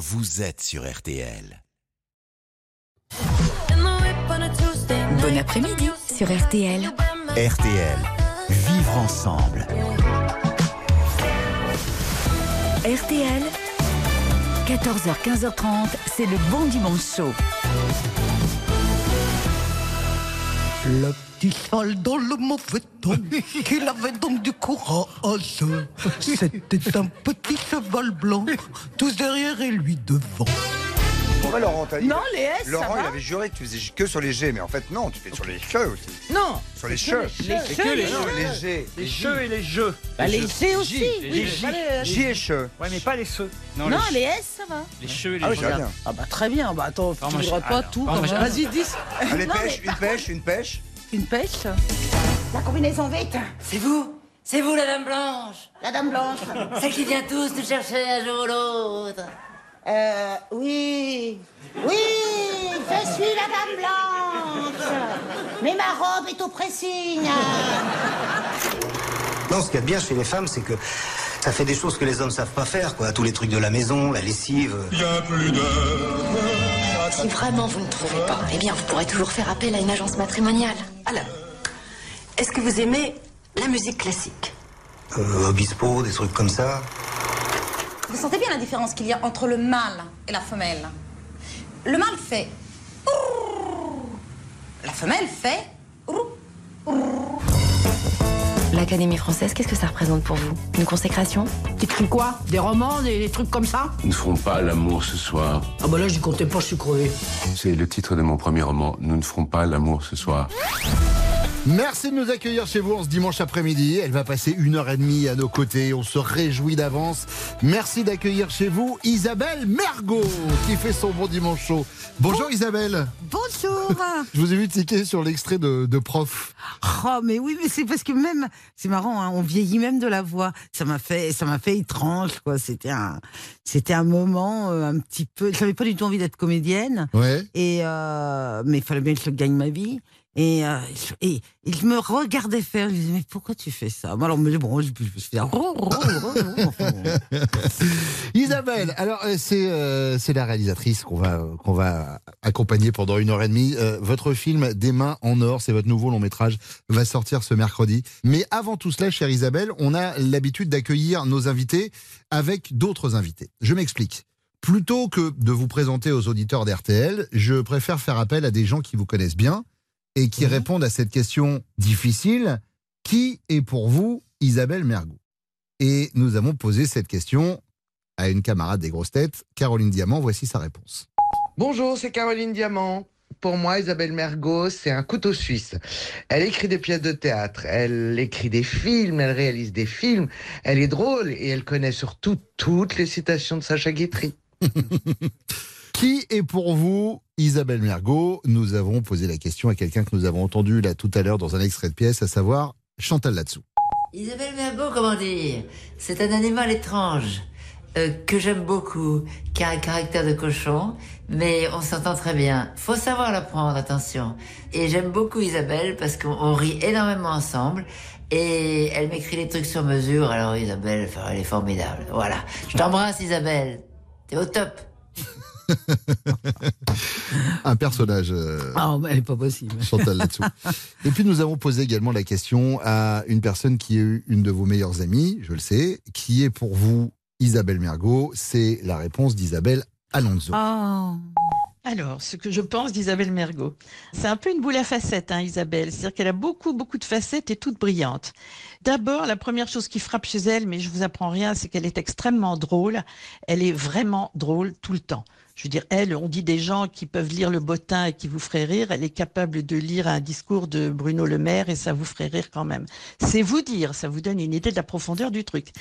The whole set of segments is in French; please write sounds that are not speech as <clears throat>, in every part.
vous êtes sur RTL. Bon après-midi sur RTL. RTL, vivre ensemble. RTL, 14h, 15h30, c'est le bon dimanche chaud. Le petit sale dans le mauvais temps, <laughs> qu'il avait donc du courage. C'était un petit cheval blanc, tous derrière et lui devant. Ouais, Laurent, t'as dit- Non, les S, ça Laurent, va il avait juré que tu faisais que sur les G, mais en fait, non, tu fais sur les cheveux aussi. Non Sur les cheveux. les C'est cheveux, que les cheveux. les G. Les cheveux et les jeux. Bah, les C aussi, J, oui, les mais J. pas les- J et cheveux. Ouais, mais pas les ceux. Non, les S, ça va. Les cheveux et les Ah oui, jeux. bien. Ah bah très bien, bah attends, tu moi, j'ai- pas ah, tout. moi, quand. Vas-y, dis. Allez, Non, pêche, une pêche, une pêche. Une pêche La combinaison vite. C'est vous? C'est vous la dame blanche? La dame blanche. Celle qui vient tous nous chercher un jour ou l'autre. Euh, oui. Oui Je suis la dame blanche. Mais ma robe est au pressing Non, ce qu'il y a de bien chez les femmes, c'est que ça fait des choses que les hommes savent pas faire, quoi. Tous les trucs de la maison, la lessive. Si vraiment vous ne trouvez pas, eh bien vous pourrez toujours faire appel à une agence matrimoniale. Alors, est-ce que vous aimez la musique classique? Euh, Obispo, des trucs comme ça. Vous sentez bien la différence qu'il y a entre le mâle et la femelle? Le mâle fait... La femelle fait... L'Académie française, qu'est-ce que ça représente pour vous? Une consécration? T'écris quoi? Des romans, des, des trucs comme ça? Nous ne ferons pas l'amour ce soir. Ah bah là, j'y comptais pas, je suis crevé. C'est le titre de mon premier roman. Nous ne ferons pas l'amour ce soir. Merci de nous accueillir chez vous en ce dimanche après-midi. Elle va passer une heure et demie à nos côtés. On se réjouit d'avance. Merci d'accueillir chez vous Isabelle Mergot qui fait son bon dimanche chaud. Bonjour Isabelle. Bonjour <laughs> Je vous ai vu tiquer sur l'extrait de, de prof. Oh mais oui, mais c'est parce que même, c'est marrant, hein, on vieillit même de la voix. Ça m'a fait, ça m'a fait étrange, quoi. C'était un, c'était un moment euh, un petit peu. J'avais pas du tout envie d'être comédienne. Ouais. Et euh, mais il fallait bien que je gagne ma vie. Et, euh, je me regardais faire. Je me disais mais pourquoi tu fais ça? Alors mais bon, je, je, fais. <laughs> Isabelle, alors euh, c'est euh, la réalisatrice qu'on va qu'on va accompagner pendant une heure et demie. Euh, votre film Des mains en or, c'est votre nouveau long métrage, va sortir ce mercredi. Mais avant tout cela, chère Isabelle, on a l'habitude d'accueillir nos invités avec d'autres invités. Je m'explique. Plutôt que de vous présenter aux auditeurs d'RTL, je préfère faire appel à des gens qui vous connaissent bien et qui répondent à cette question difficile qui est pour vous Isabelle Mergot? Et nous avons posé cette question à une camarade des grosses têtes, Caroline Diamant. Voici sa réponse. Bonjour, c'est Caroline Diamant. Pour moi, Isabelle Mergot, c'est un couteau suisse. Elle écrit des pièces de théâtre, elle écrit des films, elle réalise des films, elle est drôle et elle connaît surtout toutes les citations de Sacha Guitry. <laughs> Qui est pour vous Isabelle Mergot? Nous avons posé la question à quelqu'un que nous avons entendu là tout à l'heure dans un extrait de pièce, à savoir Chantal Latsou. Isabelle Mergo, comment dire? C'est un animal étrange euh, que j'aime beaucoup, qui a un caractère de cochon, mais on s'entend très bien. Faut savoir la prendre, attention. Et j'aime beaucoup Isabelle parce qu'on on rit énormément ensemble. Et elle m'écrit des trucs sur mesure, alors Isabelle, elle est formidable. Voilà. Je t'embrasse Isabelle. T'es au top. <laughs> Un personnage. euh, Ah, elle est pas possible. <laughs> Chantal Latsou. Et puis nous avons posé également la question à une personne qui est une de vos meilleures amies, je le sais, qui est pour vous Isabelle Mergot? C'est la réponse d'Isabelle Alonso. Oh. Alors, ce que je pense d'Isabelle Mergot, c'est un peu une boule à facettes, hein, Isabelle. C'est-à-dire qu'elle a beaucoup, beaucoup de facettes et toutes brillantes. D'abord, la première chose qui frappe chez elle, mais je vous apprends rien, c'est qu'elle est extrêmement drôle. Elle est vraiment drôle tout le temps. Je veux dire, elle, on dit des gens qui peuvent lire le bottin et qui vous feraient rire. Elle est capable de lire un discours de Bruno Le Maire et ça vous ferait rire quand même. C'est vous dire, ça vous donne une idée de la profondeur du truc.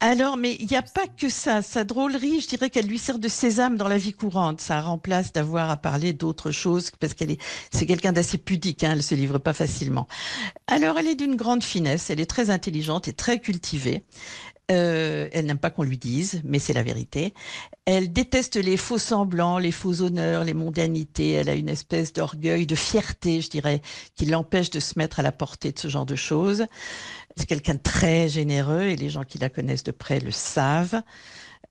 Alors, mais il n'y a pas que ça. Sa drôlerie, je dirais qu'elle lui sert de sésame dans la vie courante. Ça remplace d'avoir à parler d'autres choses parce qu'elle est, c'est quelqu'un d'assez pudique. Hein, elle se livre pas facilement. Alors, elle est d'une grande finesse. Elle est très intelligente et très cultivée. Euh, elle n'aime pas qu'on lui dise, mais c'est la vérité. Elle déteste les faux semblants, les faux honneurs, les mondanités. Elle a une espèce d'orgueil, de fierté, je dirais, qui l'empêche de se mettre à la portée de ce genre de choses. C'est quelqu'un de très généreux et les gens qui la connaissent de près le savent.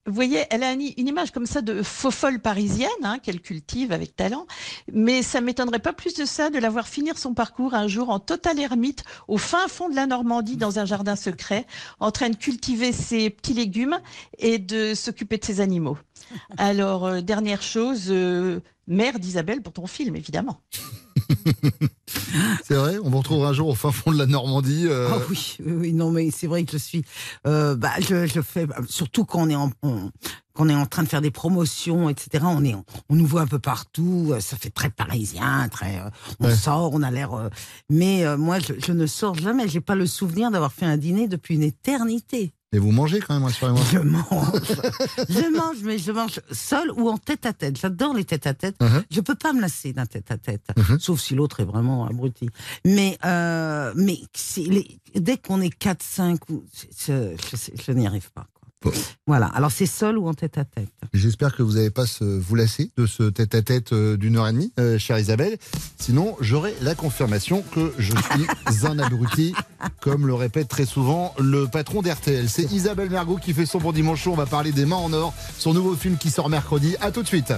Vous voyez, elle a une, une image comme ça de faux folle parisienne hein, qu'elle cultive avec talent, mais ça m'étonnerait pas plus de ça de la voir finir son parcours un jour en total ermite au fin fond de la Normandie dans un jardin secret, en train de cultiver ses petits légumes et de s'occuper de ses animaux. <laughs> Alors euh, dernière chose, euh, mère d'Isabelle pour ton film évidemment. <laughs> <laughs> C'est vrai, on vous retrouvera un jour au fin fond de la Normandie. euh, Ah oui, oui, non, mais c'est vrai que je suis. euh, bah, je, je fais surtout quand on est en. on- quand on est en train de faire des promotions, etc. On est, on nous voit un peu partout. euh, Ça fait très parisien, très. euh, on Ouais. sort, on a l'air. mais moi, je, je ne sors jamais. J'ai pas le souvenir d'avoir fait un dîner depuis une éternité. Et vous mangez quand même, rassurez-moi. Je mange. je mange, mais je mange seul ou en tête à tête. J'adore les têtes à tête. Uh-huh. Je peux pas me lasser d'un tête à tête, sauf si l'autre est vraiment abruti. Mais euh, mais les- dès qu'on est 4, 5, ou- je, je, je n'y arrive pas. Voilà. Alors c'est seul ou en tête à tête. J'espère que vous n'allez pas se vous lasser de ce tête-à-tête euh, d'une heure et demie, euh, chère Isabelle. Sinon, j'aurai la confirmation que je suis <laughs> un abruti, comme le répète très souvent le patron d'RTL. C'est Isabelle Mergot qui fait son bon dimanche. On va parler des Mains en or, son nouveau film qui sort mercredi. À tout de suite.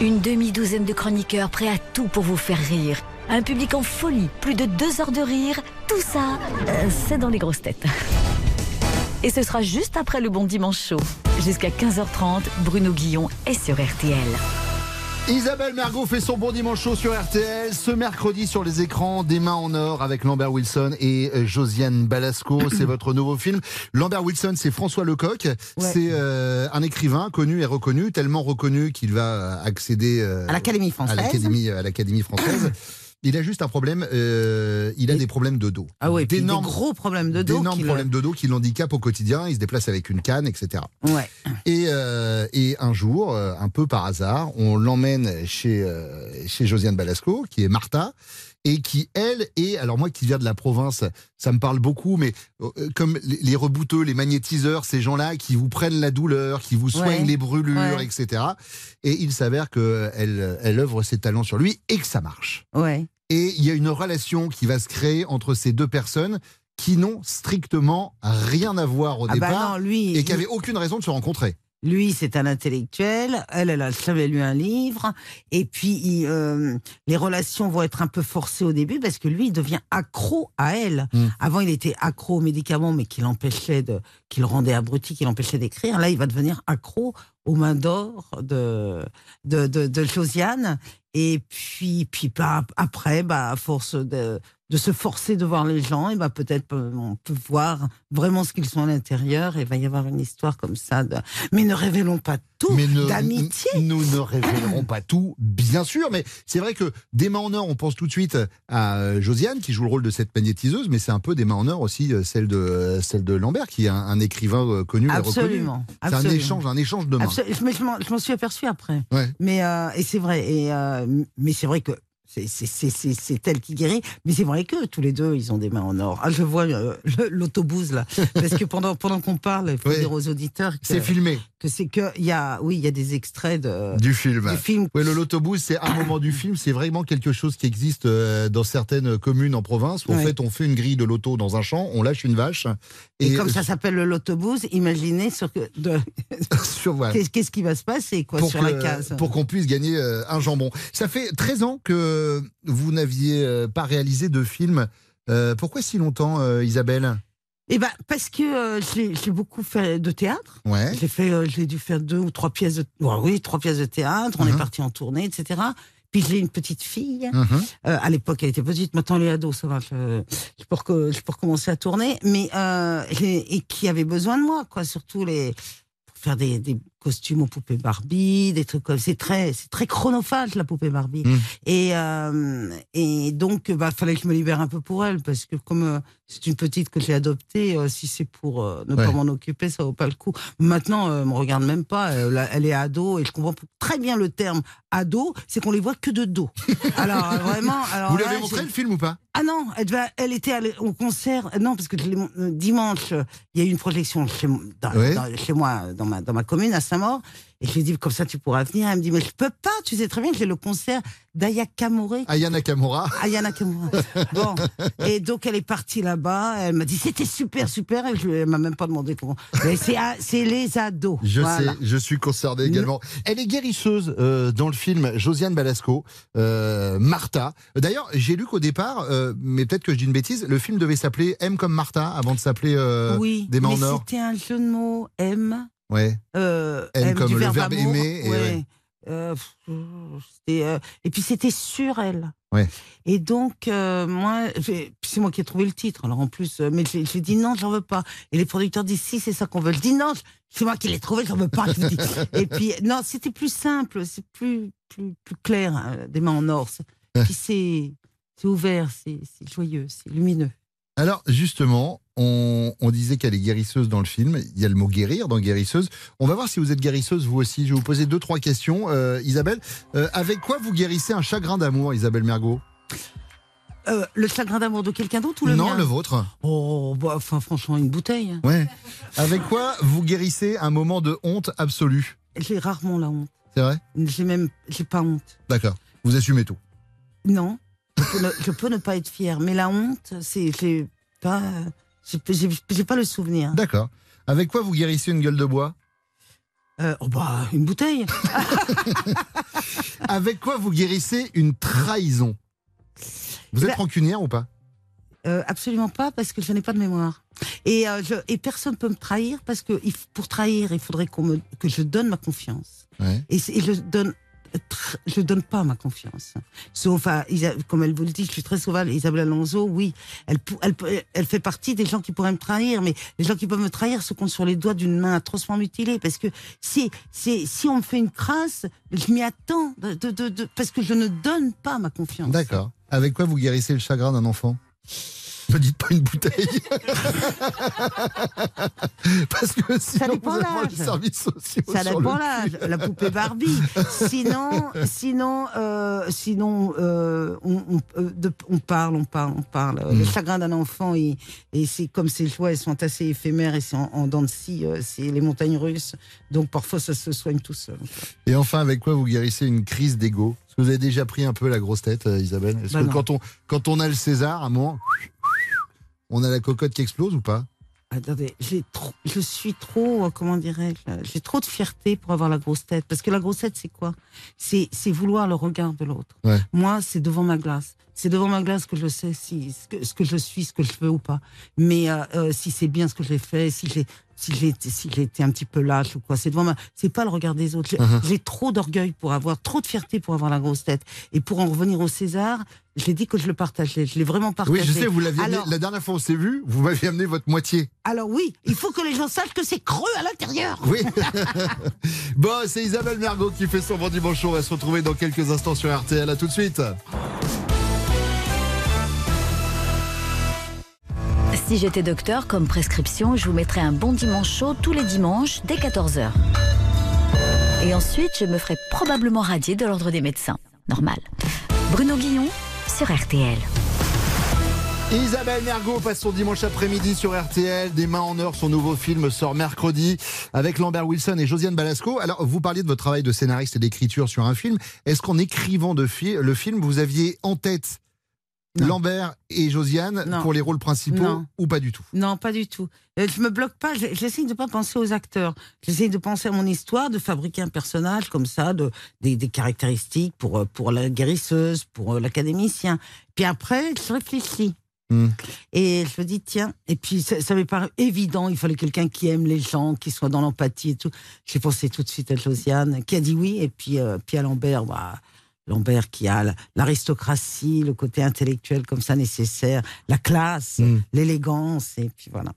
Une demi-douzaine de chroniqueurs prêts à tout pour vous faire rire. Un public en folie, plus de deux heures de rire. Tout ça, euh, c'est dans les grosses têtes. Et ce sera juste après le bon dimanche chaud. Jusqu'à 15h30, Bruno Guillon est sur RTL. Isabelle Mergot fait son bon dimanche chaud sur RTL ce mercredi sur les écrans des mains en or avec Lambert Wilson et euh, Josiane Balasco. <clears throat> c'est votre nouveau film. Lambert Wilson, c'est François Lecoq. C'est euh, un écrivain connu et reconnu, tellement reconnu qu'il va accéder euh, À l'Académie française. À l'Académie, à l'Académie française. <clears throat> Il a juste un problème, euh, il a des problèmes de dos. Ah oui, des gros problèmes de dos. d'énormes le- problèmes de dos qui l'handicapent au quotidien. Il se déplace avec une canne, etc. Ouais. Et, euh, et un jour, euh, un peu par hasard, on l'emmène chez, chez Josiane Balasco, qui est Martha, et qui, elle, est, alors moi qui viens de la province, ça me parle beaucoup, mais euh, comme les, rebouteux, les magnétiseurs, ces gens-là qui vous prennent la douleur, qui vous soignent Ouais. les brûlures, Ouais. etc. Et il s'avère qu'elle elle œuvre ses talents sur lui et que ça marche. Ouais. Et il y a une relation qui va se créer entre ces deux personnes qui n'ont strictement rien à voir au Ah bah départ non, lui, et qui n'avaient aucune raison de se rencontrer. Lui, c'est un intellectuel. Elle, elle a jamais lu un livre. Et puis, il, euh, les relations vont être un peu forcées au début parce que lui, il devient accro à elle. Mm. Avant, il était accro aux médicaments, mais qui l'empêchait de, qui le rendait abruti, qui l'empêchait d'écrire. Là, il va devenir accro aux mains d'or de, de, de, de Josiane. Et puis, puis bah, après, bah, à force de, de se forcer de voir les gens, et bah, peut-être euh, on peut voir vraiment ce qu'ils sont à l'intérieur. Et il va y avoir une histoire comme ça. Mais ne révélons pas tout Mais ne- d'amitié. Nous ne révélerons pas tout, bien sûr, mais c'est vrai que des mains en or, on pense tout de suite à euh, Josiane qui joue le rôle de cette magnétiseuse, mais c'est un peu des mains en or aussi euh, celle de euh, celle de Lambert qui est un, un écrivain connu et reconnu. Absolument, C'est un échange, un échange de mains. Absolument. Mais je m'en- je m'en suis aperçu après. Ouais. Mais euh, et c'est vrai. Et euh, mais c'est vrai que c'est elle qui guérit. Mais c'est vrai que tous les deux, ils ont des mains en or. Ah, je vois euh, l'autobus là, <laughs> parce que pendant pendant qu'on parle, il faut Oui. dire aux auditeurs que C'est filmé. que c'est que il y a oui il y a des extraits de Du film. Du film. Oui, le l'autobus, c'est un moment du film. C'est vraiment quelque chose qui existe euh, dans certaines communes en province. Où, En fait, on fait une grille de l'auto dans un champ, on lâche une vache. Et, comme ça s'appelle le l'autobus, imaginez sur que de <laughs> sur, voilà. qu'est-ce qui va se passer quoi pour sur que- la case? Pour qu'on puisse gagner euh, un jambon. Ça fait 13 ans que vous n'aviez euh, pas réalisé de film. Euh, pourquoi si longtemps, euh, Isabelle? Eh ben parce que euh, j'ai beaucoup fait de théâtre. Ouais. J'ai fait, euh, j'ai dû faire deux ou trois pièces de, ouais, oui, trois pièces de théâtre. On est parti en tournée, etc. Puis j'ai une petite fille. Euh, à l'époque, elle était petite. Maintenant, elle est ado, ça va. Je, je peux, je peux recommencer à tourner, mais euh, et, et qui avait besoin de moi, quoi. Surtout les pour faire des, des costumes aux poupées Barbie, des trucs comme. C'est très, c'est très chronophage la poupée Barbie. Mhm. Et euh, et donc, bah, fallait que je me libère un peu pour elle, parce que comme euh, c'est une petite que j'ai adoptée, euh, si c'est pour euh, ne Ouais. pas m'en occuper, ça vaut pas le coup. Maintenant, euh, me regarde même pas. Elle, elle est ado et je comprends très bien le terme ado, c'est qu'on les voit que de dos. <laughs> Alors euh, vraiment. Alors Vous lui là, avez montré le film ou pas? Ah non, elle, devait- elle était allée au concert. Non, parce que dimanche, il y a eu une projection chez, m- dans- Ouais. dans- chez moi, dans ma, dans ma commune, à Saint-Maur. Et je lui ai dit, comme ça, tu pourras venir. Elle me dit, mais je peux pas, tu sais très bien que j'ai le concert d'Aya Kamore. Aya Nakamura. Aya Nakamura. <laughs> Bon. Et donc, elle est partie là-bas. Elle m'a dit, c'était super, super. Et je, elle m'a même pas demandé comment. Mais c'est, c'est les ados. Je Voilà. sais, je suis concerné également. Elle est guérisseuse euh, dans le film Josiane Balasco, euh, Martha. D'ailleurs, j'ai lu qu'au départ, euh, mais peut-être que je dis une bêtise, le film devait s'appeler M comme Martha avant de s'appeler oui. Des mais en or. c'était un jeu de mots. M. Ouais. Euh, comme du le verbe, verbe amour, aimer et ouais. Euh, euh, et puis c'était sur elle. Ouais. Et donc, euh, moi, c'est moi qui ai trouvé le titre. Alors en plus, mais j'ai dit non, j'en veux pas. Et les producteurs disent si, c'est ça qu'on veut. Je dis non, c'est moi qui l'ai trouvé, j'en veux pas. je vous dis. <laughs> Et puis, non, c'était plus simple, c'est plus, plus, plus clair, hein, des mains en or. Puis c'est ouvert, c'est joyeux, c'est lumineux. Alors, justement, on, on disait qu'elle est guérisseuse dans le film. Il y a le mot guérir dans guérisseuse. On va voir si vous êtes guérisseuse vous aussi. Je vais vous poser deux, trois questions. Euh, Isabelle, euh, avec quoi vous guérissez un chagrin d'amour, Isabelle Mergot? Euh, le chagrin d'amour de quelqu'un d'autre ou le Non, mien le vôtre. Oh, bah, enfin, franchement, une bouteille. Ouais. Avec quoi vous guérissez un moment de honte absolue? J'ai rarement la honte. C'est vrai? J'ai même, j'ai pas honte. D'accord. Vous assumez tout? Non, je peux, ne, je peux ne pas être fière, mais la honte, c'est, j'ai pas, j'ai, pas le souvenir. D'accord. Avec quoi vous guérissez une gueule de bois? Euh, oh bah, une bouteille. <laughs> Avec quoi vous guérissez une trahison? Vous êtes ben- rancunière ou pas? Euh, absolument pas, parce que je n'ai pas de mémoire. Et, euh, je, et personne peut me trahir, parce que pour trahir, il faudrait me, que je donne ma confiance. Ouais. Et, et je donne, je donne pas ma confiance. Sauf à, comme elle vous le dit, je suis très sauvage. Isabelle Alonso, oui, elle, elle, elle fait partie des gens qui pourraient me trahir, mais les gens qui peuvent me trahir se comptent sur les doigts d'une main atrocement mutilée. Parce que si, si, si on me fait une crasse, je m'y attends, de, de- de- parce que je ne donne pas ma confiance. D'accord. Avec quoi vous guérissez le chagrin d'un enfant? Ne dites pas une bouteille. <laughs> Parce que sinon, dépend vous l'âge. les services sociaux. Ça dépend l'âge, la poupée Barbie. Sinon, sinon, euh, sinon, euh, on, on, euh, de- on parle, on parle, on parle. Mm. Le chagrin d'un enfant, il- et c'est comme ces joies, elles sont assez éphémères et c'est en, en dents de scie, c'est les montagnes russes. Donc parfois, ça se soigne tout seul. Et enfin, avec quoi vous guérissez une crise d'ego? Vous avez déjà pris un peu la grosse tête, Isabelle? Est-ce Bah que non. quand on, quand on a le César, à un moment, on a la cocotte qui explose ou pas Attendez, j'ai trop, je suis trop, euh, comment dirais-je, j'ai trop de fierté pour avoir la grosse tête. Parce que la grosse tête, c'est quoi? C'est c'est vouloir le regard de l'autre. Ouais. Moi, c'est devant ma glace. C'est devant ma glace que je sais si ce que, ce que je suis, ce que je veux ou pas. Mais euh, euh, si c'est bien ce que j'ai fait, si j'ai si j'ai été- si j'ai été un petit peu lâche ou quoi, c'est devant ma. C'est pas le regard des autres. J'ai Mhm. j'ai trop d'orgueil pour avoir, trop de fierté pour avoir la grosse tête. Et pour en revenir au César, j'ai dit que je le partageais. Je l'ai vraiment partagé. Oui, je sais, vous l'aviez Alors, la dernière fois on s'est vu, vous m'aviez amené votre moitié. alors oui, il faut que les gens sachent que c'est creux à l'intérieur. Oui. <laughs> bon, c'est Isabelle Mergot qui fait son bon dimanche. On va se retrouver dans quelques instants sur RTL. À tout de suite. Si j'étais docteur, comme prescription, je vous mettrais un bon dimanche chaud tous les dimanches dès 14h. Et ensuite, je me ferais probablement radier de l'ordre des médecins. Normal. Bruno Guillon sur RTL. Isabelle Mergot passe son dimanche après-midi sur RTL. Des mains en or, son nouveau film sort mercredi avec Lambert Wilson et Josiane Balasco. Alors, vous parliez de votre travail de scénariste et d'écriture sur un film. Est-ce qu'en écrivant de le film, vous aviez en tête Lambert et Josiane Non. pour les rôles principaux Non. ou pas du tout? Non, pas du tout. Euh, Je me bloque pas. je- J'essaye de pas penser aux acteurs. J'essaye de penser à mon histoire, de fabriquer un personnage comme ça, de des, des caractéristiques pour euh, pour la guérisseuse, pour euh, l'académicien. Puis après, je réfléchis. Hmm. Et je me dis, tiens, et puis ça, ça m'est paru évident, il fallait quelqu'un qui aime les gens, qui soit dans l'empathie et tout. J'ai pensé tout de suite à Josiane, qui a dit oui, et puis, euh, puis à Lambert, bah, Lambert qui a la- l'aristocratie, le côté intellectuel comme ça nécessaire, la classe, Hmm. l'élégance, et puis voilà.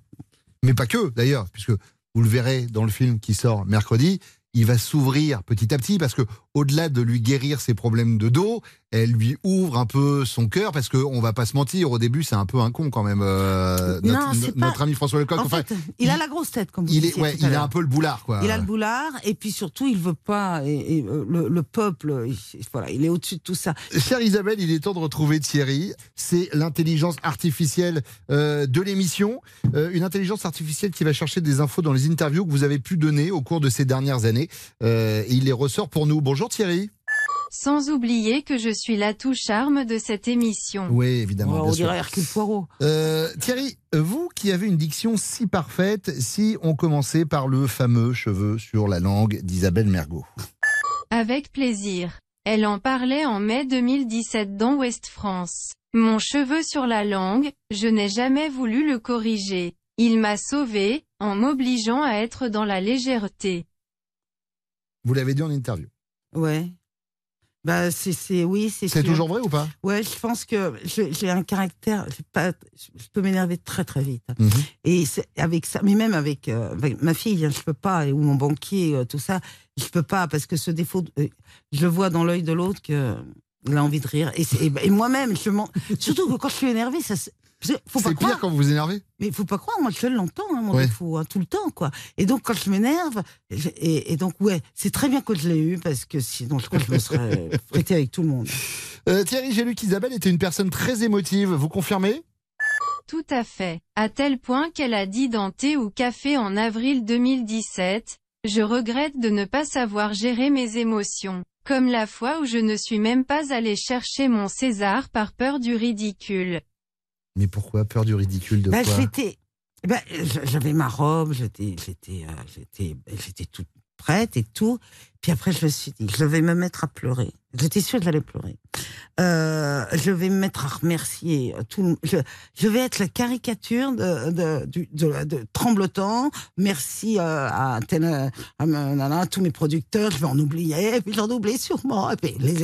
Mais pas que, d'ailleurs, puisque vous le verrez dans le film qui sort mercredi, il va s'ouvrir petit à petit parce que au-delà de lui guérir ses problèmes de dos, elle lui ouvre un peu son cœur parce qu'on va pas se mentir, au début c'est un peu un con quand même. euh, Non, notre, ami François Lecoq. En enfin, fait, il, a la grosse tête, comme vous il est, ouais, il a un peu le boulard quoi. Il a le boulard, et puis surtout, il veut pas. Et, et, euh, le, le peuple, il, voilà, il est au-dessus de tout ça. Chère Isabelle, il est temps de retrouver Thierry. C'est l'intelligence artificielle euh, de l'émission. Euh, une intelligence artificielle qui va chercher des infos dans les interviews que vous avez pu donner au cours de ces dernières années. Euh, et il les ressort pour nous. Bonjour Thierry. Sans oublier que je suis l'atout charme de cette émission. Oui, évidemment. on dirait Hercule Poirot. Euh, Thierry, vous qui avez une diction si parfaite, si on commençait par le fameux cheveu sur la langue d'Isabelle Mergot. Avec plaisir. Elle en parlait en mai 2017 dans Ouest France. Mon cheveu sur la langue, je n'ai jamais voulu le corriger. Il m'a sauvé, en m'obligeant à être dans la légèreté. Vous l'avez dit en interview. Ouais. Bah, c'est, oui, c'est. C'est toujours vrai ou pas? Ouais, je pense que j'ai un caractère, pas, je peux m'énerver très très vite. Mhm. Et avec ça, mais même avec, euh, avec ma fille, hein, je peux pas, ou mon banquier, euh, tout ça, je peux pas parce que ce défaut, euh, je vois dans l'œil de l'autre que il a envie de rire. Et, c'est- et, et moi-même, je surtout que quand je suis énervée, ça, faut pas C'est pire quand vous vous énervez Mais il faut pas croire, moi je l'entends, hein, mon Ouais. défaut, hein, tout le temps, quoi. Et donc quand je m'énerve, et, et donc ouais, c'est très bien que je l'ai eu parce que sinon je crois que je me serais <laughs> prêté avec tout le monde. Euh, Thierry, j'ai lu qu'Isabelle était une personne très émotive. Vous confirmez? Tout à fait. À tel point qu'elle a dit dans Thé ou Café en avril 2017, je regrette de ne pas savoir gérer mes émotions. Comme la fois où je ne suis même pas allée chercher mon César par peur du ridicule. Mais pourquoi? Peur du ridicule de Bah, quoi? j'étais, bah, j'avais ma robe, j'étais, j'étais, euh, j'étais, j'étais toute prête et tout. Puis après, je me suis dit, je vais me mettre à pleurer. J'étais sûre que j'allais pleurer. Euh, je vais me mettre à remercier tout. le- Je, je vais être la caricature de, de, du- de, de Tremblotant. Merci euh, à, euh, à, à tous mes producteurs. Je vais en oublier, et puis j'en oublie sûrement. Et puis les-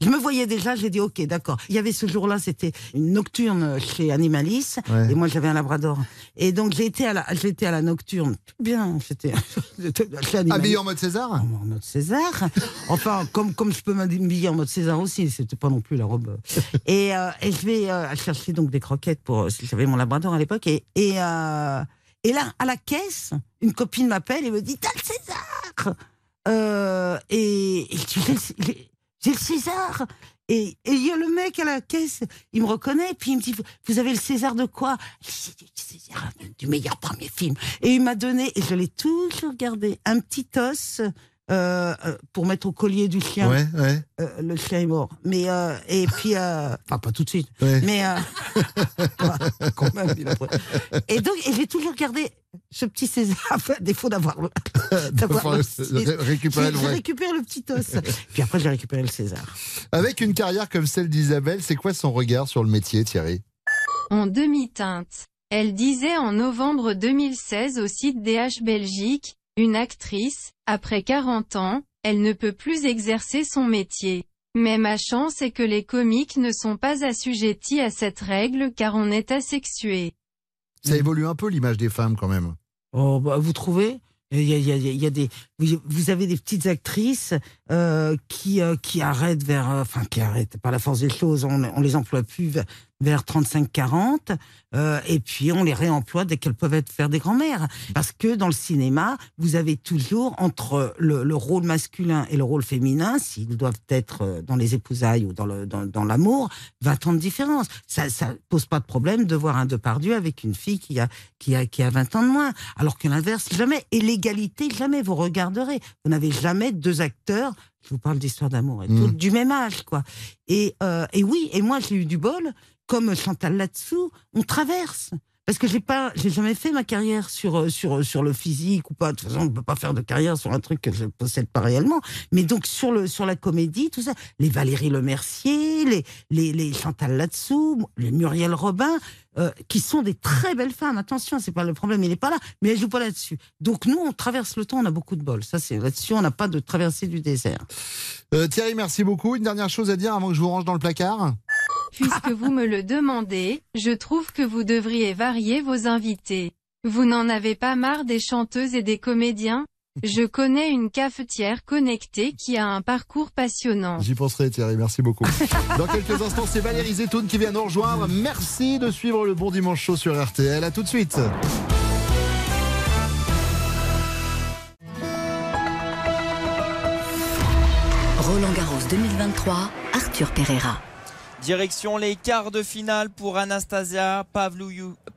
je, me voyais déjà. J'ai dit ok, d'accord. Il y avait ce jour-là, c'était une nocturne chez Animalis, Ouais. et moi j'avais un Labrador. Et donc été à la, été à la nocturne. Tout Bien, j'étais <laughs> j'étais chez Animalis. Habillé en mode César? En mode César. <laughs> Enfin, comme, comme je peux m'habiller en mode César aussi, c'était pas non plus la robe. Et, euh, et je vais euh, chercher donc des croquettes pour. J'avais mon labrador à l'époque. Et, et, euh, et là, à la caisse, une copine m'appelle et me dit T'as le César euh, Et, J'ai le- César et il y a le mec à la caisse, il me reconnaît, puis il me dit Vous avez le César de quoi? Dis, Du César du meilleur premier film. Et il m'a donné, et je l'ai toujours gardé, un petit os euh, euh, pour mettre au collier du chien. Ouais, ouais. Euh, le chien est mort. Mais euh, et puis, euh, enfin pas tout de suite. Ouais. Mais euh, <laughs> quand même. il a pris. Et donc, et j'ai toujours gardé ce petit César, <laughs> à défaut d'avoir le, <laughs> d'avoir Enfin, le- ré- récupérer le vrai. récupéré le petit os. Puis après, j'ai récupéré le César. Avec une carrière comme celle d'Isabelle, c'est quoi son regard sur le métier, Thierry? En demi-teinte. Elle disait en novembre 2016 au site DH Belgique, une actrice, après 40 ans, elle ne peut plus exercer son métier. Mais ma chance est que les comiques ne sont pas assujettis à cette règle car on est asexué. Ça évolue un peu l'image des femmes quand même. Oh, bah, vous trouvez? Il y, a, il y a- il y a des, vous avez des petites actrices euh, qui euh, qui arrêtent vers, euh, enfin qui arrêtent par la force des choses, on, on les emploie plus vers, vers 35-40, euh, et puis on les réemploie dès qu'elles peuvent être faire des grands-mères. Parce que dans le cinéma, vous avez toujours entre le, le rôle masculin et le rôle féminin, s'ils doivent être euh, dans les épousailles ou dans le dans, dans l'amour, 20 ans de différence. Ça ça pose pas de problème de voir un Depardieu avec une fille qui a qui a qui a 20 ans de moins, alors que l'inverse jamais. Et l'égalité jamais. Vous regarderez, vous n'avez jamais deux acteurs. Je vous parle d'histoire d'amour et tout, Mm. du même âge, quoi. Et, euh, et oui, et moi j'ai eu du bol, comme Chantal là-dessous, on traverse. Parce que j'ai pas, j'ai jamais fait ma carrière sur euh, sur sur le physique ou pas. De toute façon, on peut pas faire de carrière sur un truc que je possède pas réellement. Mais donc sur le sur la comédie, tout ça, les Valérie Lemercier, les les les Chantal là-dessous, les Muriel Robin, euh, qui sont des très belles femmes. Attention, c'est pas le problème, il est pas là. Mais elles jouent pas là-dessus. Donc nous, on traverse le temps, on a beaucoup de bol. Ça, c'est là-dessus, on n'a pas de traversée du désert. Euh, Thierry, merci beaucoup. Une dernière chose à dire avant que je vous range dans le placard Puisque vous me le demandez, je trouve que vous devriez varier vos invités. Vous n'en avez pas marre des chanteuses et des comédiens? Je connais une cafetière connectée qui a un parcours passionnant. J'y penserai Thierry, merci beaucoup. <laughs> Dans quelques instants, c'est Valérie Zetoun qui vient nous rejoindre. Merci de suivre le Bon Dimanche Show sur RTL. À tout de suite. Roland Garros 2023, Arthur Pereira. Direction les quarts de finale pour Anastasia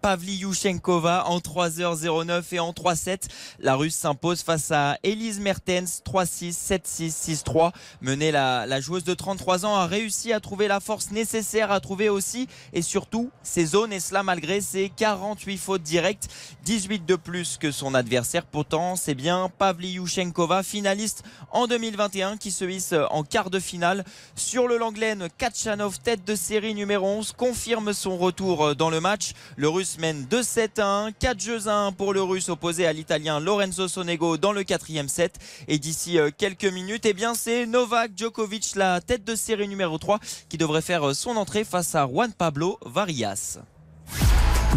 Pavlyuchenkova en 3h09 et en 3-7. La Russe s'impose face à Elise Mertens 3-6, 7-6, 6-3. Menée, la, joueuse de 33 ans a réussi à trouver la force nécessaire à trouver aussi et surtout ses zones et cela malgré ses 48 fautes directes, 18 de plus que son adversaire. Pourtant, c'est bien Pavlyuchenkova, finaliste en 2021, qui se hisse en quart de finale sur le Langlaine. Kachanov, tête de série numéro 11, confirme son retour dans le match. Le Russe mène 2-7 à 1, 4 jeux à 1 pour le Russe opposé à l'Italien Lorenzo Sonego dans le quatrième set. Et d'ici euh, quelques minutes, eh bien c'est Novak Djokovic, la tête de série numéro 3, qui devrait faire euh, son entrée face à Juan Pablo Varias.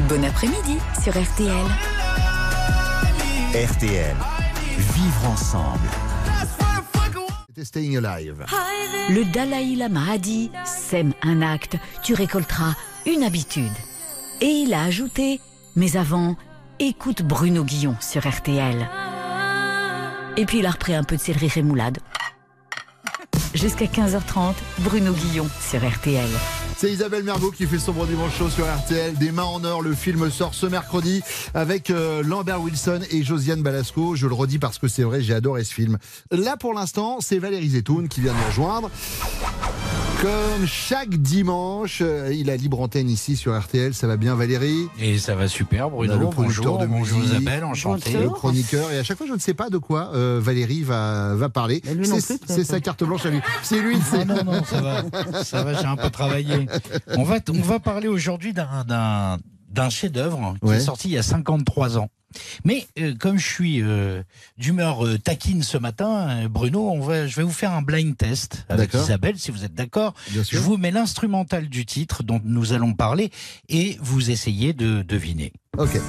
Bon après-midi sur RTL. RTL. Vivre ensemble. Le Dalai Lama a dit Sème un acte, tu récolteras une habitude. Et il a ajouté Mais avant, écoute Bruno Guillon sur RTL. Et puis il a repris un peu de céleri rémoulade. Jusqu'à 15h30, Bruno Guillon sur RTL. C'est Isabelle Mergo qui fait son bon dimanche show sur RTL. Des mains en or, le film sort ce mercredi avec euh, Lambert Wilson et Josiane Balasco. Je le redis parce que c'est vrai, j'ai adoré ce film. Là pour l'instant, c'est Valérie Zetoun qui vient de nous rejoindre. Comme chaque dimanche, euh, il a libre antenne ici sur RTL. Ça va bien Valérie? Et ça va super, Bruno. le producteur bonjour, de bonjour musique, Isabelle, enchanté. le chroniqueur. Et à chaque fois, je ne sais pas de quoi euh, Valérie va, va parler. C'est sa carte blanche à lui. C'est lui. Ah c'est- non, non, ça va, <laughs> ça va, j'ai un peu travaillé. On va, on va parler aujourd'hui d'un, d'un, d'un chef-d'œuvre qui Ouais. est sorti il y a 53 ans. Mais euh, comme je suis euh, d'humeur euh, taquine ce matin, euh, Bruno, on va, je vais vous faire un blind test avec. Isabelle, si vous êtes d'accord. Je vous mets l'instrumental du titre dont nous allons parler et vous essayez de deviner. Ok.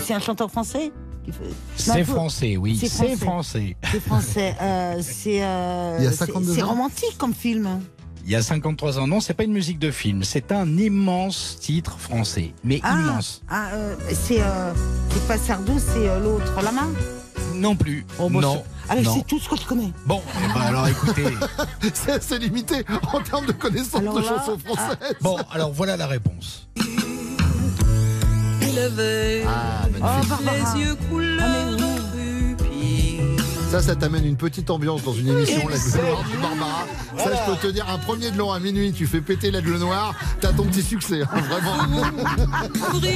C'est- un chanteur français C'est français, oui, c'est français. C'est français. C'est euh, Il y a c'est- 52 c'est ans romantique comme film. Il y a 53 ans. Non, c'est pas une musique de film, c'est un immense titre français, mais Ah, immense. ah, euh, c'est euh, c'est pas Sardou, c'est euh, l'autre, la main? Non plus. Oh, bon, non. c'est- Allez, non. c'est tout ce que je connais. Bon, eh ben alors écoutez. <laughs> C'est assez limité en termes de connaissances Alors de là, chansons françaises. Bon, alors voilà la réponse. Il avait Ah. Oh, les yeux couleur de rubis. Ça, ça t'amène une petite ambiance dans une émission, l'aigle Exact. noir du Barbara. Ça, je peux te dire, un premier de l'an à minuit, tu fais péter l'aigle noir, t'as ton petit succès, hein, vraiment.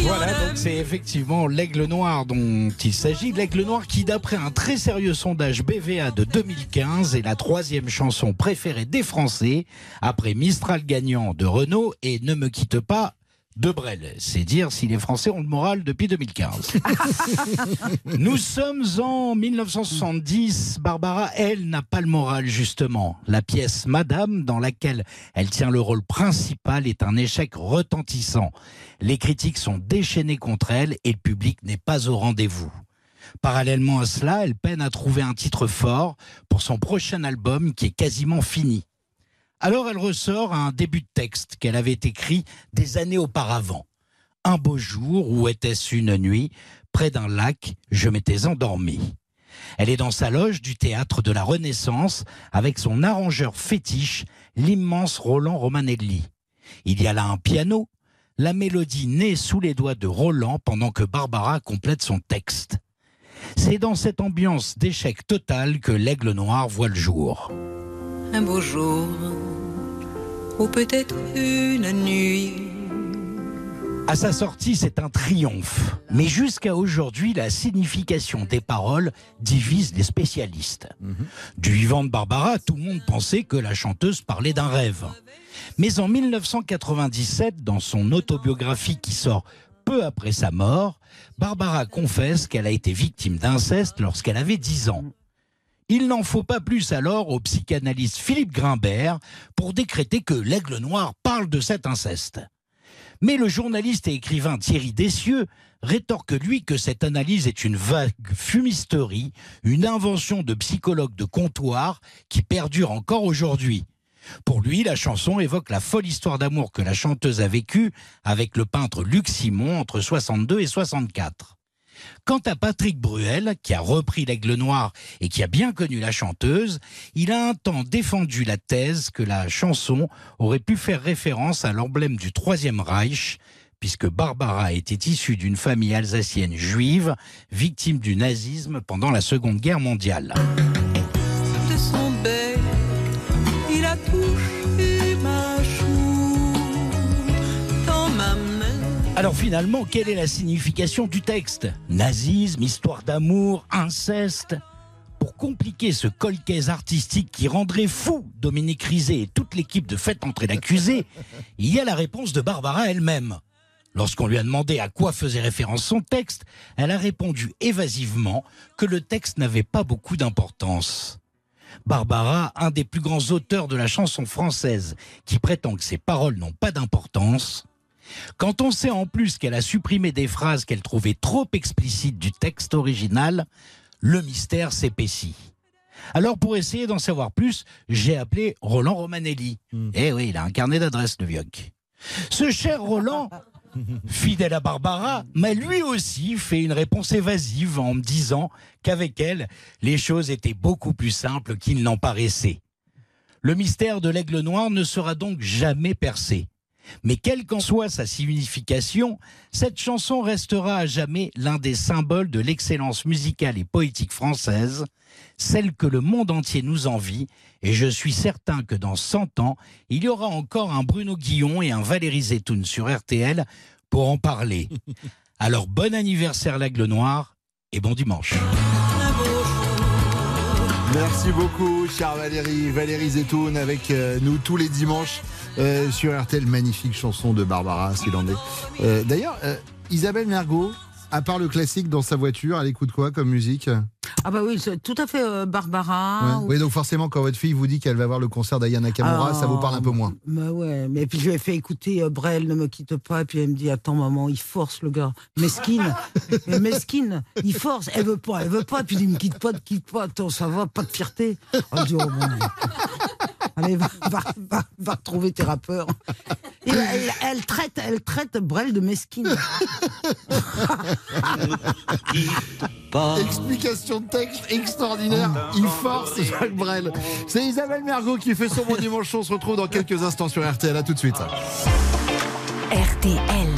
Voilà, donc c'est effectivement l'aigle noir dont il s'agit. L'aigle noir qui, d'après un très sérieux sondage BVA de 2015, est la troisième chanson préférée des Français, après Mistral gagnant de Renault et Ne me quitte pas de Brel. C'est dire si les Français ont le moral depuis 2015. <laughs> Nous sommes en 1970. Barbara, elle, n'a pas le moral, justement. La pièce Madame, dans laquelle elle tient le rôle principal, est un échec retentissant. Les critiques sont déchaînées contre elle et le public n'est pas au rendez-vous. Parallèlement à cela, elle peine à trouver un titre fort pour son prochain album qui est quasiment fini. Alors elle ressort un début de texte qu'elle avait écrit des années auparavant. Un beau jour, où était-ce une nuit, près d'un lac, je m'étais endormi. Elle est dans sa loge du théâtre de la Renaissance avec son arrangeur fétiche, l'immense Roland Romanelli. Il y a là un piano, la mélodie naît sous les doigts de Roland pendant que Barbara complète son texte. C'est dans cette ambiance d'échec total que l'aigle noir voit le jour. Un beau jour, ou peut-être une nuit. À sa sortie, c'est un triomphe. Mais jusqu'à aujourd'hui, la signification des paroles divise les spécialistes. Du vivant de Barbara, tout le monde pensait que la chanteuse parlait d'un rêve. Mais en 1997, dans son autobiographie qui sort peu après sa mort, Barbara confesse qu'elle a été victime d'inceste lorsqu'elle avait 10 ans. Il n'en faut pas plus alors au psychanalyste Philippe Grimbert pour décréter que l'aigle noir parle de cet inceste. Mais le journaliste et écrivain Thierry Dessieux rétorque lui que cette analyse est une vague fumisterie, une invention de psychologue de comptoir qui perdure encore aujourd'hui. Pour lui, la chanson évoque la folle histoire d'amour que la chanteuse a vécue avec le peintre Luc Simon entre 62 et 64. Quant à Patrick Bruel, qui a repris l'Aigle Noir et qui a bien connu la chanteuse, il a un temps défendu la thèse que la chanson aurait pu faire référence à l'emblème du Troisième Reich, puisque Barbara était issue d'une famille alsacienne juive, victime du nazisme pendant la Seconde Guerre mondiale. Alors finalement, quelle est la signification du texte Nazisme, histoire d'amour, inceste Pour compliquer ce colcaise artistique qui rendrait fou Dominique Rizet et toute l'équipe de Faites entrer l'accusé, il y a la réponse de Barbara elle-même. Lorsqu'on lui a demandé à quoi faisait référence son texte, elle a répondu évasivement que le texte n'avait pas beaucoup d'importance. Barbara, un des plus grands auteurs de la chanson française, qui prétend que ses paroles n'ont pas d'importance, quand on sait en plus qu'elle a supprimé des phrases qu'elle trouvait trop explicites du texte original, le mystère s'épaissit. Alors pour essayer d'en savoir plus, j'ai appelé Roland Romanelli. Eh oui, il a un carnet d'adresses, le vioc. Ce cher Roland, <laughs> fidèle à Barbara, m'a lui aussi fait une réponse évasive en me disant qu'avec elle, les choses étaient beaucoup plus simples qu'il n'en paraissait. Le mystère de l'aigle noir ne sera donc jamais percé. Mais quelle qu'en soit sa signification, cette chanson restera à jamais l'un des symboles de l'excellence musicale et poétique française, celle que le monde entier nous envie, et je suis certain que dans 100 ans, il y aura encore un Bruno Guillon et un Valérie Zetoun sur RTL pour en parler. <laughs> Alors bon anniversaire l'aigle noir et bon dimanche. Merci beaucoup, cher Valérie. Valérie Zetoun avec euh, nous tous les dimanches euh, sur RTL. Magnifique chanson de Barbara, s'il en est. D'ailleurs, euh, Isabelle Mergot, à part le classique dans sa voiture, elle écoute quoi comme musique? Ah bah oui, c'est tout à fait euh, Barbara. Ouais. ou- Oui, donc forcément, quand votre fille vous dit qu'elle va voir le concert d'Aya Nakamura, Ah, ça vous parle un peu moins. Bah ouais, mais puis je lui ai fait écouter euh, Brel, ne me quitte pas, et puis elle me dit Attends, maman, il force le gars. Mesquine, <laughs> mesquine, il force, elle veut pas, elle veut pas, puis il Me quitte pas, ne quitte pas, attends, ça va, pas de fierté. Dit Oh bon. Allez, va, <laughs> va, va, va retrouver tes rappeurs. Et elle, elle- elle traite, elle traite Brel de mesquine. <laughs> Explication de texte extraordinaire. Il force Jacques Brel. C'est Isabelle Mergot qui fait son bon dimanche. On se retrouve dans quelques instants sur RTL. À tout de suite. RTL.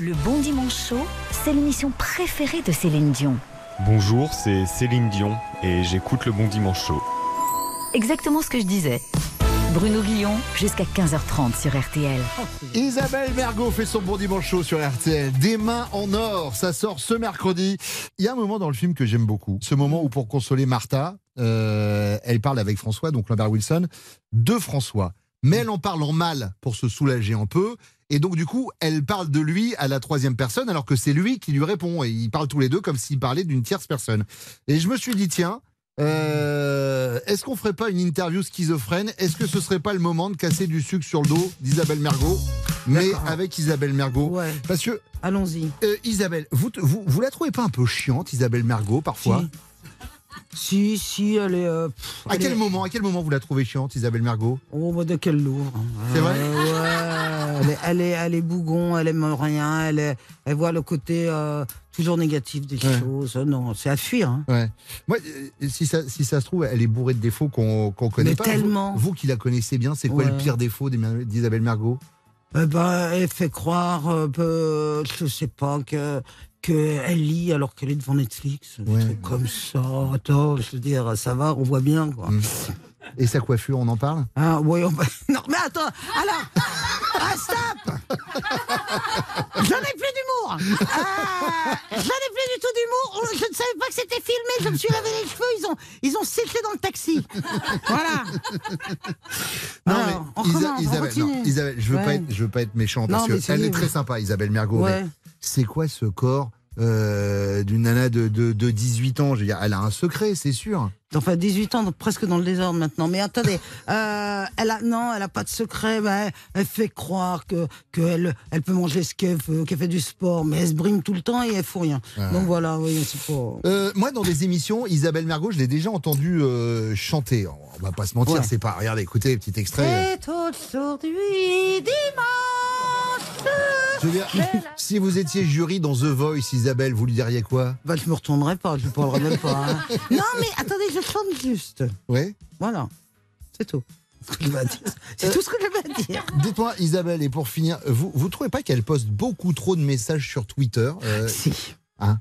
Le Bon Dimanche Show, c'est l'émission préférée de Céline Dion. Bonjour, c'est Céline Dion et j'écoute le Bon Dimanche Show. Exactement ce que je disais. Bruno Guillon, jusqu'à 15h30 sur RTL. Isabelle Mergot fait son bon dimanche chaud sur RTL. Des mains en or, ça sort ce mercredi. Il y a un moment dans le film que j'aime beaucoup. Ce moment où pour consoler Martha, euh, elle parle avec François, donc Lambert Wilson, de François. Mais elle en parle en mal pour se soulager un peu. Et donc, du coup, elle parle de lui à la troisième personne, alors que c'est lui qui lui répond. Et ils parlent tous les deux comme s'ils parlaient d'une tierce personne. Et je me suis dit, tiens, euh, est-ce qu'on ferait pas une interview schizophrène? Est-ce que ce serait pas le moment de casser du sucre sur le dos d'Isabelle Mergot? Mais avec Isabelle Mergot. Parce que. Allons-y. Isabelle, vous, vous, vous la trouvez pas un peu chiante, Isabelle Mergot, parfois? Si, si, elle est. euh, pff, À elle quel est- moment, à quel moment vous la trouvez chiante, Isabelle Mergot? Oh, bah de quel Louvre C'est vrai? Ouais, elle est, elle, est, elle est bougon, elle aime rien, elle, est- elle voit le côté euh, toujours négatif des Ouais. choses. Non, c'est à fuir. hein. Ouais. Moi, euh, si ça, si ça se trouve, elle est bourrée de défauts qu'on qu'on connaît Mais pas. tellement. Vous, vous qui la connaissez bien, c'est quoi le pire défaut d'Isabelle Mergot? Eh ben, elle fait croire, euh, peu- je sais pas, que qu'elle lit alors qu'elle est devant Netflix. Des trucs comme ça. Attends, je veux dire, ça va, on voit bien. Quoi. Mm. Et sa coiffure, on en parle? Ah, ouais, on va- <laughs> Non, mais attends, alors, ah, stop J'en ai plus d'humour Ah, J'en ai plus du tout d'humour Je ne savais pas que c'était filmé, je me suis lavé les cheveux, ils ont, ils ont séché dans le taxi. Voilà Non, Alors, mais on Isa- on Isabelle, non, continue. Isabelle, je veux pas Ouais. être, je veux pas être méchant parce Non, mais que c'est elle est libre. très sympa, Isabelle Mergot. Ouais. mais c'est quoi ce corps euh, d'une nana de, de, de 18 ans? Je veux dire, elle a un secret, c'est sûr. Enfin, 18 ans, donc presque dans le désordre maintenant. Mais attendez, euh, elle a, non, elle a pas de secret. mais elle, elle fait croire que qu'elle elle peut manger ce qu'elle veut, qu'elle fait du sport, mais elle se brime tout le temps et elle fout rien. Ouais. Donc voilà, oui, c'est pas. Euh, moi, dans des émissions, Isabelle Mergot, je l'ai déjà entendue chanter. On va pas se mentir, Ouais. c'est pas. Regardez, écoutez, petit extrait. C'est aujourd'hui dimanche. Je veux dire, <laughs> si vous étiez jury dans The Voice, Isabelle, vous lui diriez quoi? Bah, je me retournerai pas, je ne parlerai même pas. hein. <laughs> Non, mais attendez, je chante juste. Oui Voilà. C'est tout. Ce que je vais dire. C'est tout ce que je vais dire. Dites-moi, Isabelle, et pour finir, vous vous trouvez pas qu'elle poste beaucoup trop de messages sur Twitter euh, Si. Hein?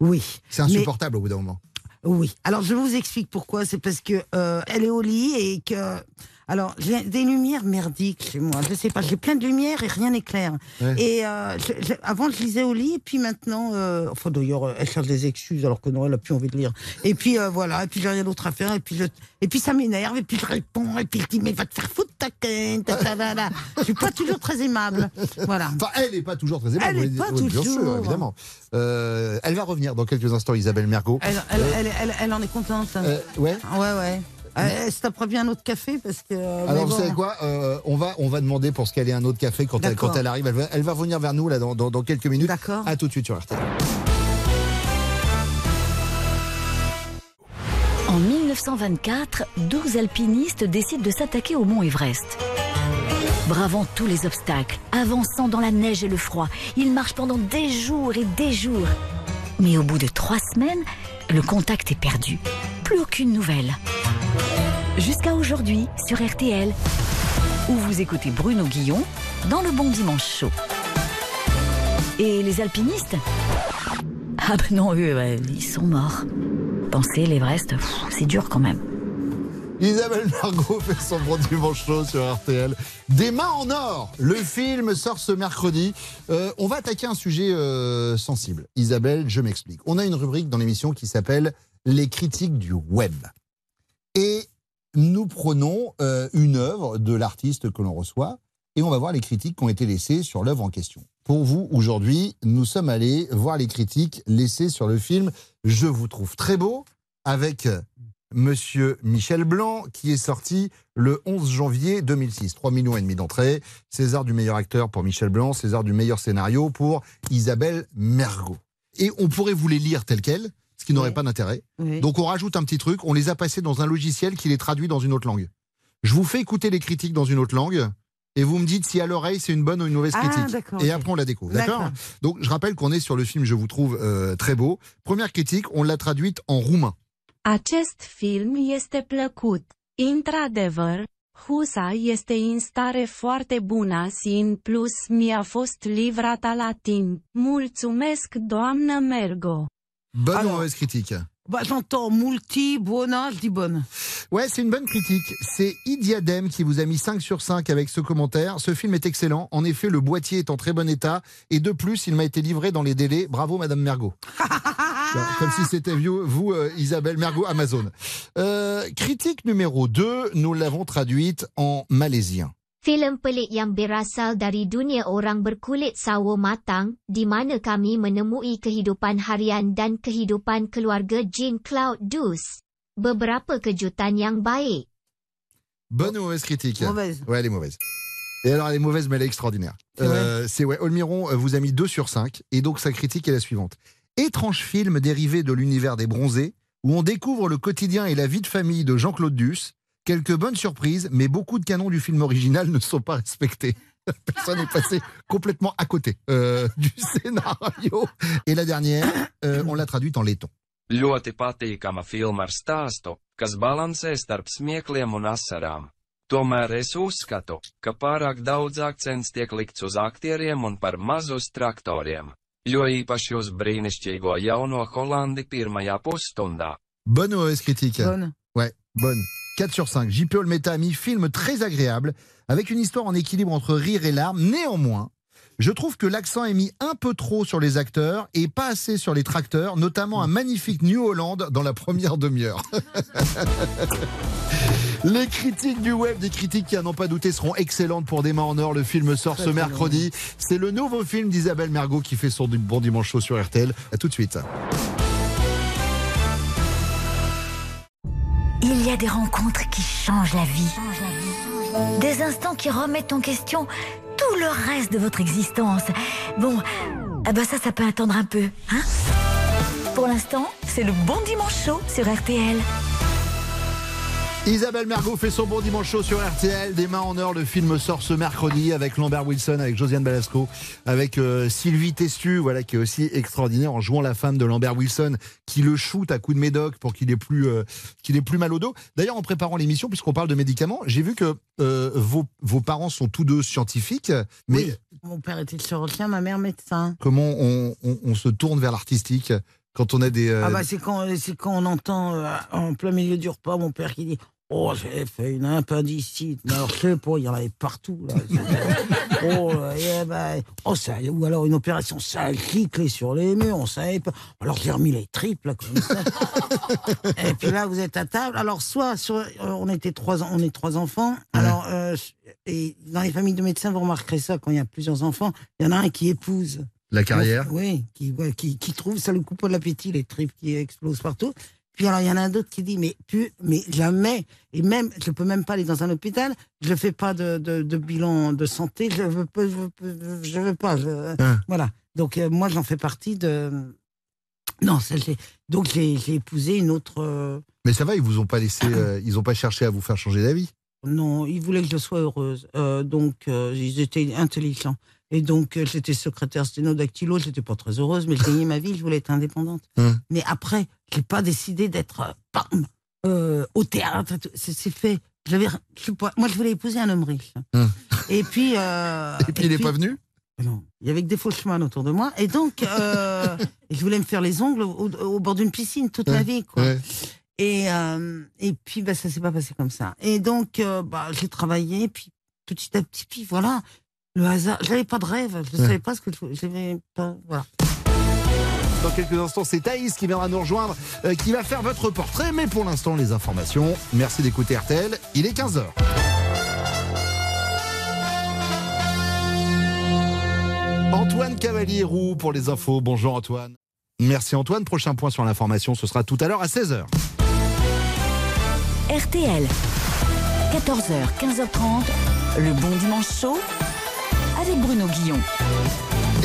Oui. C'est insupportable au bout d'un moment. Oui. Alors je vous explique pourquoi. C'est parce que euh, elle est au lit et que alors j'ai des lumières merdiques chez moi. Je sais pas. J'ai plein de lumières et rien n'est clair. Ouais. Et euh, je- je- avant je lisais au lit et puis maintenant, euh, enfin d'ailleurs elle cherche des excuses alors que non elle a plus envie de lire. Et puis euh, voilà. Et puis j'ai rien d'autre à faire. Et puis je et puis ça m'énerve et puis je réponds et puis je dis mais va te faire foutre ta quinte. Je suis pas toujours très aimable. Voilà. Enfin, elle n'est pas toujours très aimable. Elle vous est voulez pas. Oui, Bien sûr, toujours. évidemment. Euh, elle va revenir dans quelques instants, Isabelle Mergot. Elle, elle, elle, elle- en est contente. Ouais. Ouais ouais. Euh, se tapera bien un autre café parce que. euh, Alors vous bon. savez quoi Euh, on va on va demander pour ce qu'elle ait un autre café quand elle, quand elle arrive. Elle va, elle va revenir vers nous là dans, dans, dans quelques minutes. D'accord. À tout de suite sur RTL. En 1924, 12 alpinistes décident de s'attaquer au mont Everest. Bravant tous les obstacles, avançant dans la neige et le froid, ils marchent pendant des jours et des jours. Mais au bout de trois semaines, le contact est perdu. Plus aucune nouvelle. Jusqu'à aujourd'hui, sur RTL, où vous écoutez Bruno Guillon dans le Bon Dimanche Chaud. Et les alpinistes Ah ben non, eux, ils sont morts. Penser l'Everest, c'est dur quand même. Isabelle Margot fait son bon dimanche chaud sur RTL. Des mains en or. Le film sort ce mercredi. Euh, on va attaquer un sujet euh, sensible. Isabelle, je m'explique. On a une rubrique dans l'émission qui s'appelle Les critiques du web. Et nous prenons euh, une œuvre de l'artiste que l'on reçoit et on va voir les critiques qui ont été laissées sur l'œuvre en question. Pour vous, aujourd'hui, nous sommes allés voir les critiques laissées sur le film Je vous trouve très beau avec Monsieur Michel Blanc, qui est sorti le 11 janvier 2006. 3 millions et demi d'entrées. César du meilleur acteur pour Michel Blanc, César du meilleur scénario pour Isabelle Mergot. Et on pourrait vous les lire tels quels, ce qui n'aurait pas d'intérêt. Oui. Donc on rajoute un petit truc, on les a passés dans un logiciel qui les traduit dans une autre langue. Je vous fais écouter les critiques dans une autre langue. Et vous me dites si à l'oreille c'est une bonne ou une mauvaise Ah, critique. Et après on la découvre. D'accord D'accord. Donc je rappelle qu'on est sur le film Je vous trouve euh, très beau. Première critique, on l'a traduite en roumain. Acest film este plăcut. Într-adevăr, Husa este în stare foarte bună și în plus mi-a fost livrata la timp. Mulțumesc, doamnă Mergo. Bonne ou mauvaise critique Bah, j'entends multi, buona, je dis bonne. Ouais, c'est une bonne critique. C'est Idiadem qui vous a mis 5 sur 5 avec ce commentaire. Ce film est excellent. En effet, le boîtier est en très bon état. Et de plus, il m'a été livré dans les délais. Bravo, Madame Mergot. <laughs> Comme si c'était vous, vous, euh, Isabelle Mergot, Amazon. Euh, critique numéro 2, nous l'avons traduite en malaisien. Filem pelik yang berasal dari dunia orang berkulit sawo matang, di mana kami menemui kehidupan harian dan kehidupan keluarga Jean Cloud Douce. Beberapa kejutan yang baik. Bonne ou mauvaise critique? Mauvaise. Ouais, elle est mauvaise. Et alors, elle est mauvaise, mais elle est extraordinaire. Euh, C'est ouais, Olmiron euh, vous a mis 2 sur 5. Et donc, sa critique est la suivante. Étrange film dérivé de l'univers des bronzés, où on découvre le quotidien et la vie de famille de Jean-Claude Duss. Quelques bonnes surprises, mais beaucoup de canons du film original ne sont pas respectés. La personne est passée complètement à côté euh, du scénario. Et la dernière, euh, on l'a traduite en laiton. Ļoti patīkama filma ar stāstu, kas balansē starp smiekliem un asarām. Tomēr es uzskatu, ka pārāk daudz akcents tiek likts uz aktieriem un par maz uz traktoriem. Jo īpaši uz brīnišķīgo jauno Holandi pirmajā pusstundā. Bonne ou mauvaise critique Bonne. Ouais, bonne. 4 sur 5. JP Olmeta a mis film très agréable, avec une histoire en équilibre entre rire et larmes. Néanmoins, je trouve que l'accent est mis un peu trop sur les acteurs et pas assez sur les tracteurs, notamment un magnifique New Holland dans la première demi-heure. <laughs> Les critiques du web, des critiques qui, à n'en pas douter, seront excellentes pour Des mains en or. Le film sort Très, ce mercredi. C'est le nouveau film d'Isabelle Mergot qui fait son bon dimanche chaud sur RTL. À tout de suite. Il y a des rencontres qui changent la vie. Des instants qui remettent en question tout le reste de votre existence. Bon, ah ben ça, ça peut attendre un peu, hein? Pour l'instant, c'est le bon dimanche chaud sur RTL. Isabelle Mergot fait son bon dimanche chaud sur RTL. Des mains en or, le film sort ce mercredi avec Lambert Wilson, avec Josiane Balasco, avec euh, Sylvie Testu, voilà, qui est aussi extraordinaire en jouant la femme de Lambert Wilson, qui le shoot à coups de médoc pour qu'il ait plus, euh, qu'il ait plus mal au dos. D'ailleurs, en préparant l'émission, puisqu'on parle de médicaments, j'ai vu que euh, vos, vos parents sont tous deux scientifiques, mais Oui. Mon père était chirurgien, ma mère médecin. comment on, on- on se tourne vers l'artistique quand on a des... euh, Ah bah c'est quand, quand on entend euh, en plein milieu du repas mon père qui dit Oh, j'ai fait une appendicite. Mais alors, je sais pas, il y en avait partout. Là. oh, eh ben, oh, ça, ou alors une opération, ça cliquait sur les murs, on savait pas. Alors, j'ai remis les tripes, là, comme ça. Et puis là, vous êtes à table. Alors, soit, sur, euh, on était trois, on est trois enfants. Alors, euh, et dans les familles de médecins, vous remarquerez ça, quand il y a plusieurs enfants, il y en a un qui épouse. La carrière Oui, qui, qui, qui trouve, ça le coupe l'appétit, les tripes qui explosent partout. Puis alors, il y en a un d'autre qui dit, mais, pu, mais jamais, et même, je peux même pas aller dans un hôpital, je ne fais pas de, de, de bilan de santé, je veux pas, je veux, je veux pas. je- Hein. Voilà. Donc, euh, moi, j'en fais partie de. Non, ça, donc j'ai j'ai épousé une autre. euh, Mais ça va, ils vous ont pas laissé, <coughs> euh, ils ont pas cherché à vous faire changer d'avis? Non, ils voulaient que je sois heureuse. Euh, donc, euh, ils étaient intelligents. Et donc, euh, j'étais secrétaire sténodactylo, j'étais pas très heureuse, mais je gagnais ma vie, je voulais être indépendante. Hum. Mais après, j'ai pas décidé d'être euh, bam, euh, au théâtre. C'est fait. J'avais, moi, je voulais épouser un homme riche. Hum. Et puis. euh, Et puis il est pas venu? Non. Il y avait que des fauchemans autour de moi. Et donc, euh, <laughs> je voulais me faire les ongles au, au bord d'une piscine toute ma vie, quoi. Ouais. Et, et puis, bah, ça s'est pas passé comme ça. Et donc, bah, j'ai travaillé, puis petit à petit, puis voilà, le hasard. J'avais pas de rêve, je ne Ouais. savais pas ce que je j'avais pas. Voilà. Dans quelques instants, c'est Thaïs qui viendra nous rejoindre, euh, qui va faire votre portrait. Mais pour l'instant, les informations. Merci d'écouter RTL. Il est 15h. Antoine Cavalier-Roux pour les infos. Bonjour Antoine. Merci Antoine. Prochain point sur l'information, ce sera tout à l'heure à 16h. RTL. 14h, 15h30. Le bon dimanche chaud avec Bruno Guillon.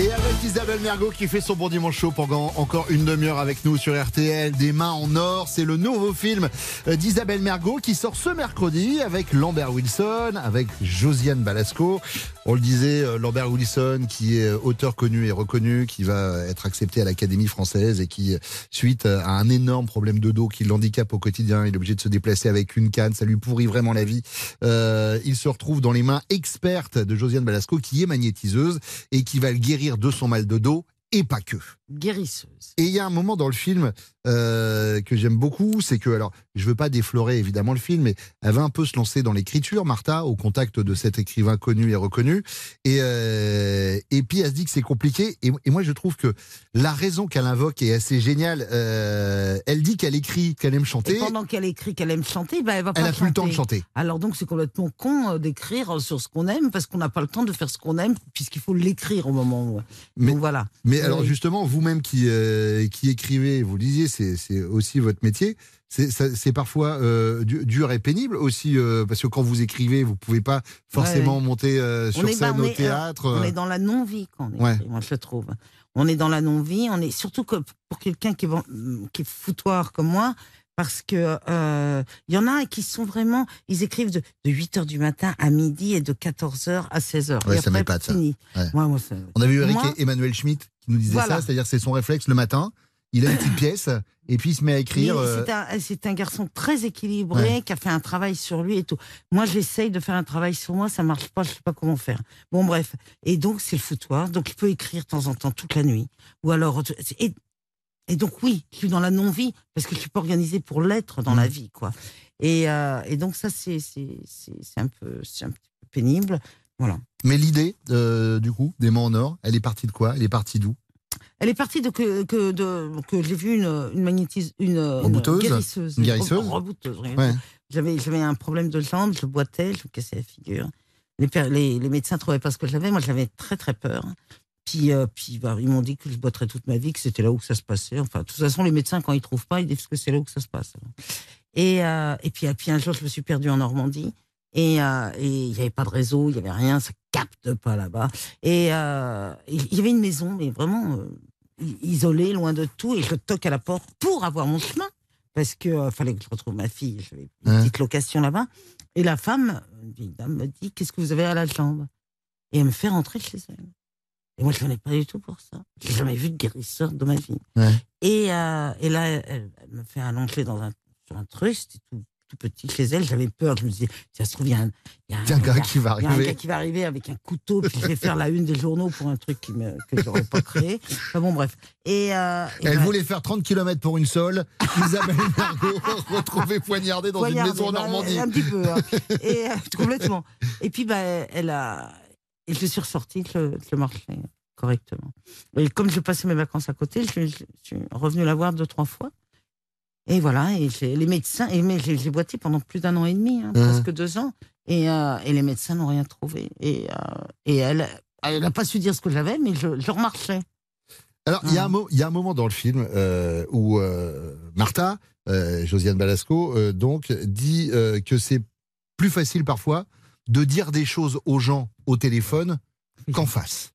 Et avec Isabelle Mergot qui fait son bon dimanche chaud pendant encore une demi-heure avec nous sur RTL, Des mains en or, c'est le nouveau film euh, d'Isabelle Mergot qui sort ce mercredi avec Lambert Wilson, avec Josiane Balasco. On le disait, euh, Lambert Wilson qui est euh, auteur connu et reconnu, qui va être accepté à l'Académie française et qui, suite à un énorme problème de dos qui l'handicape au quotidien, il est obligé de se déplacer avec une canne, ça lui pourrit vraiment la vie. Il se retrouve dans les mains expertes de Josiane Balasco qui est magnétiseuse et qui va le guérir de son mal de dos et pas que. Guérisseuse. Et il y a un moment dans le film euh, que j'aime beaucoup, c'est que, alors, je veux pas déflorer évidemment le film, mais elle va un peu se lancer dans l'écriture, Martha, au contact de cet écrivain connu et reconnu. Et, euh, et puis elle se dit que c'est compliqué. Et, et moi, je trouve que la raison qu'elle invoque est assez géniale. Euh, elle dit qu'elle écrit, qu'elle aime chanter. Et pendant qu'elle écrit qu'elle aime chanter, bah, elle va pas Elle a plus le temps de chanter. Alors donc c'est complètement con d'écrire sur ce qu'on aime parce qu'on n'a pas le temps de faire ce qu'on aime puisqu'il faut l'écrire au moment où. Mais, donc voilà. Mais alors justement, vous-même qui, euh, qui écrivez, vous le disiez, c'est aussi votre métier. C'est parfois euh, du- dur et pénible aussi, euh, parce que quand vous écrivez, vous pouvez pas forcément Ouais, ouais. monter euh, sur On est- scène on au est, euh, théâtre. On est dans la non-vie quand on Ouais. moi je trouve. On est dans la non-vie, on est surtout que pour quelqu'un qui, qui est foutoir comme moi, parce que euh, il y en a qui sont vraiment, ils écrivent de, de 8h du matin à midi et de 14h à 16h. Ouais, Et ça après, m'épate, ça. Ouais. Ça- On a vu Eric Moi- et Emmanuel Schmitt qui nous disait Voilà. ça, c'est-à-dire c'est son réflexe le matin. Il a une petite pièce et puis il se met à écrire. Euh, C'est un, garçon très équilibré Ouais. qui a fait un travail sur lui et tout. Moi, j'essaye de faire un travail sur moi, ça marche pas, je sais pas comment faire. Bon, bref. Et donc, c'est le foutoir. Donc, il peut écrire de temps en temps toute la nuit. Ou alors. Et, et donc, oui, je suis dans la non-vie parce que je suis pas organisée pour l'être dans la Mmh. vie, quoi. Et, euh, et donc, ça, c'est un, peu- c'est un petit peu pénible. Voilà. Mais l'idée, euh, du coup, des mains en or, elle est partie de quoi? Elle est partie d'où? Elle est partie de que, que, de, que j'ai vu une, une magnétise, une, une Rebouteuse? guérisseuse. Une guérisseuse? Ouais. J'avais, j'avais un problème de jambe, je boitais, je me cassais la figure. Les, les, les médecins trouvaient pas ce que j'avais, moi j'avais très très peur. Puis, euh, puis bah, ils m'ont dit que je boiterais toute ma vie, que c'était là où ça se passait. Enfin, de toute façon, les médecins, quand ils trouvent pas, ils disent que c'est là où ça se passe. Et, euh, et puis, et puis un jour, je me suis perdue en Normandie. Et euh, il n'y avait pas de réseau, il n'y avait rien, ça capte pas là-bas. Et euh, il y avait une maison, mais vraiment euh, isolée, loin de tout. Et je toque à la porte pour avoir mon chemin. parce que euh, fallait que je retrouve ma fille. J'avais une Hein. petite location là-bas. Et la femme, une vieille dame, me dit Qu'est-ce que vous avez à la jambe Et elle me fait rentrer chez elle. Et moi, je venais pas du tout pour ça. J'ai jamais vu de guérisseur de ma vie. Ouais. Et, euh, et là, elle, elle me fait allonger dans un, sur un truc, c'était tout, tout petit chez elle. J'avais peur. Je me disais, si ça se trouve, il y a un, y a y a un gars qui va il y a un arriver. gars qui va arriver avec un couteau, puis je vais faire la une des journaux pour un truc qui me, que j'aurais pas créé. Enfin bon, bref. Et, euh, et Elle voulait faire 30 km pour une sole. Isabelle Margot <laughs> retrouvée poignardée dans Poignardée, une maison en bah, Normandie. Un petit peu. hein. Et, euh, complètement. Et puis, bah, elle a. Et je suis ressortie, je, je marchais correctement. Et comme je passais mes vacances à côté, je, je- je suis revenue la voir deux, trois fois. Et voilà, et les médecins, et mais j'ai boité pendant plus d'un an et demi, hein, Hein. presque deux ans, et, euh, et les médecins n'ont rien trouvé. Et, euh, et elle, elle n'a pas su dire ce que j'avais, mais je, je remarchais. Alors, il y, a un y a un moment dans le film euh, où Martha, Josiane Balasco, donc, dit que c'est plus facile parfois de dire des choses aux gens au téléphone qu'en <laughs> face.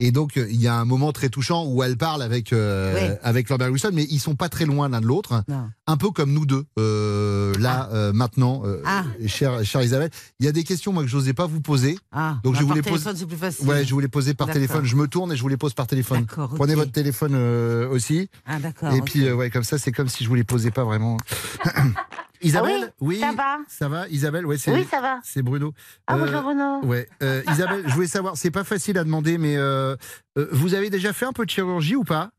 Et donc, euh, il y a un moment très touchant où elle parle avec, euh, Oui. avec Lambert Wilson, mais ils sont pas très loin l'un de l'autre. Un peu comme nous deux, euh, là, euh, maintenant, Ah. chère, chère Isabelle. Il y a des questions, moi, que j'osais pas vous poser. Ah, donc, bah, je vous par les pose. téléphone, c'est plus facile. Ouais, je vous les posais par téléphone. Je me tourne et je vous les pose par téléphone. Prenez votre téléphone aussi. Ah, d'accord. Et puis, ouais, comme ça, c'est comme si je vous les posais pas vraiment. <clears throat> Isabelle Oui, ça va Ça va, Isabelle Ouais, c'est Oui, ça va. C'est Bruno. Ah, Euh, bonjour Bruno. Ouais, euh, Isabelle, je voulais savoir, c'est pas facile à demander, mais euh, euh, vous avez déjà fait un peu de chirurgie ou pas?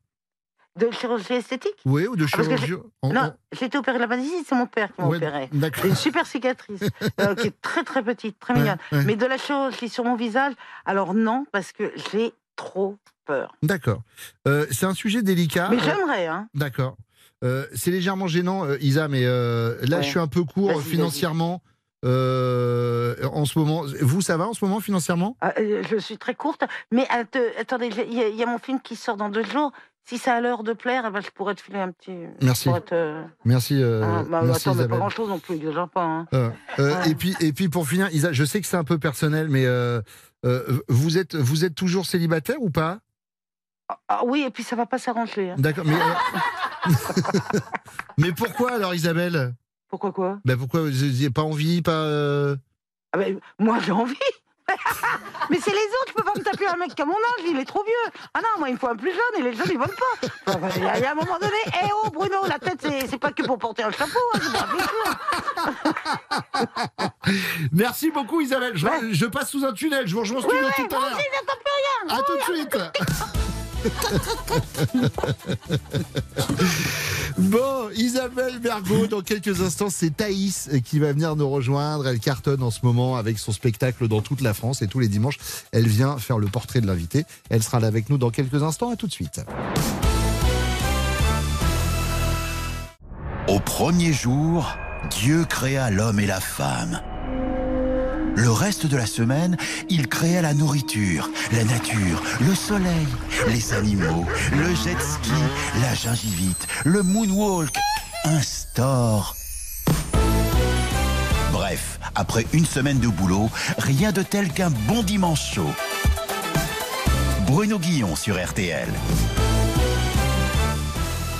De chirurgie esthétique? Oui, ou de Ah, chirurgie en- Non, j'ai été opérée de la appendicite, c'est mon père qui m'a Ouais, opéré. une super cicatrice, euh, qui est très très petite, très mignonne. ouais. Mais de la chirurgie sur mon visage, alors non, parce que j'ai trop peur. D'accord. Euh, c'est un sujet délicat. Mais Euh, j'aimerais, hein. D'accord. Euh, c'est légèrement gênant, euh, Isa, mais euh, là, Ouais. je suis un peu court financièrement. en ce moment, vous, ça va en ce moment financièrement? Ah, je suis très courte, mais att- attendez, il y, a- il y a mon film qui sort dans deux jours. Si ça a l'heure de plaire, eh ben, je pourrais te filer un petit. Merci. te- Merci, Ah, bah, merci attends, mais pas grand chose non plus, exagère pas. Hein. Ouais. et, puis, et puis pour finir, Isa, je sais que c'est un peu personnel, mais vous, êtes, vous êtes toujours célibataire ou pas? Ah oui, et puis ça va pas s'arranger. hein. D'accord, mais, euh, <laughs> <laughs> mais pourquoi alors Isabelle? Pourquoi quoi? Ben Pourquoi vous n'avez pas envie pas, euh, Ah ben, Moi, j'ai envie. <laughs> Mais c'est les autres, je peux pas me taper un mec à mon âge, il est trop vieux. Ah non, moi, il me faut un plus jeune et les jeunes, ils veulent pas. Enfin, Il y, a- il y a un moment donné, eh oh Bruno, la tête, c'est pas que pour porter un chapeau, hein. <laughs> Merci beaucoup Isabelle, je, je passe sous un tunnel, je vous rejoins au Oui, studio oui, tout à l'heure. À tout de suite. <laughs> Bon, Isabelle Bergot, dans quelques instants, c'est Thaïs qui va venir nous rejoindre. Elle cartonne en ce moment avec son spectacle dans toute la France et tous les dimanches, elle vient faire le portrait de l'invité. Elle sera là avec nous dans quelques instants. À tout de suite. Au premier jour, Dieu créa l'homme et la femme. Le reste de la semaine, il créa la nourriture, la nature, le soleil, les animaux, le jet ski, la gingivite, le moonwalk, un store. Bref, après une semaine de boulot, rien de tel qu'un bon dimanche chaud. Bruno Guillon sur RTL.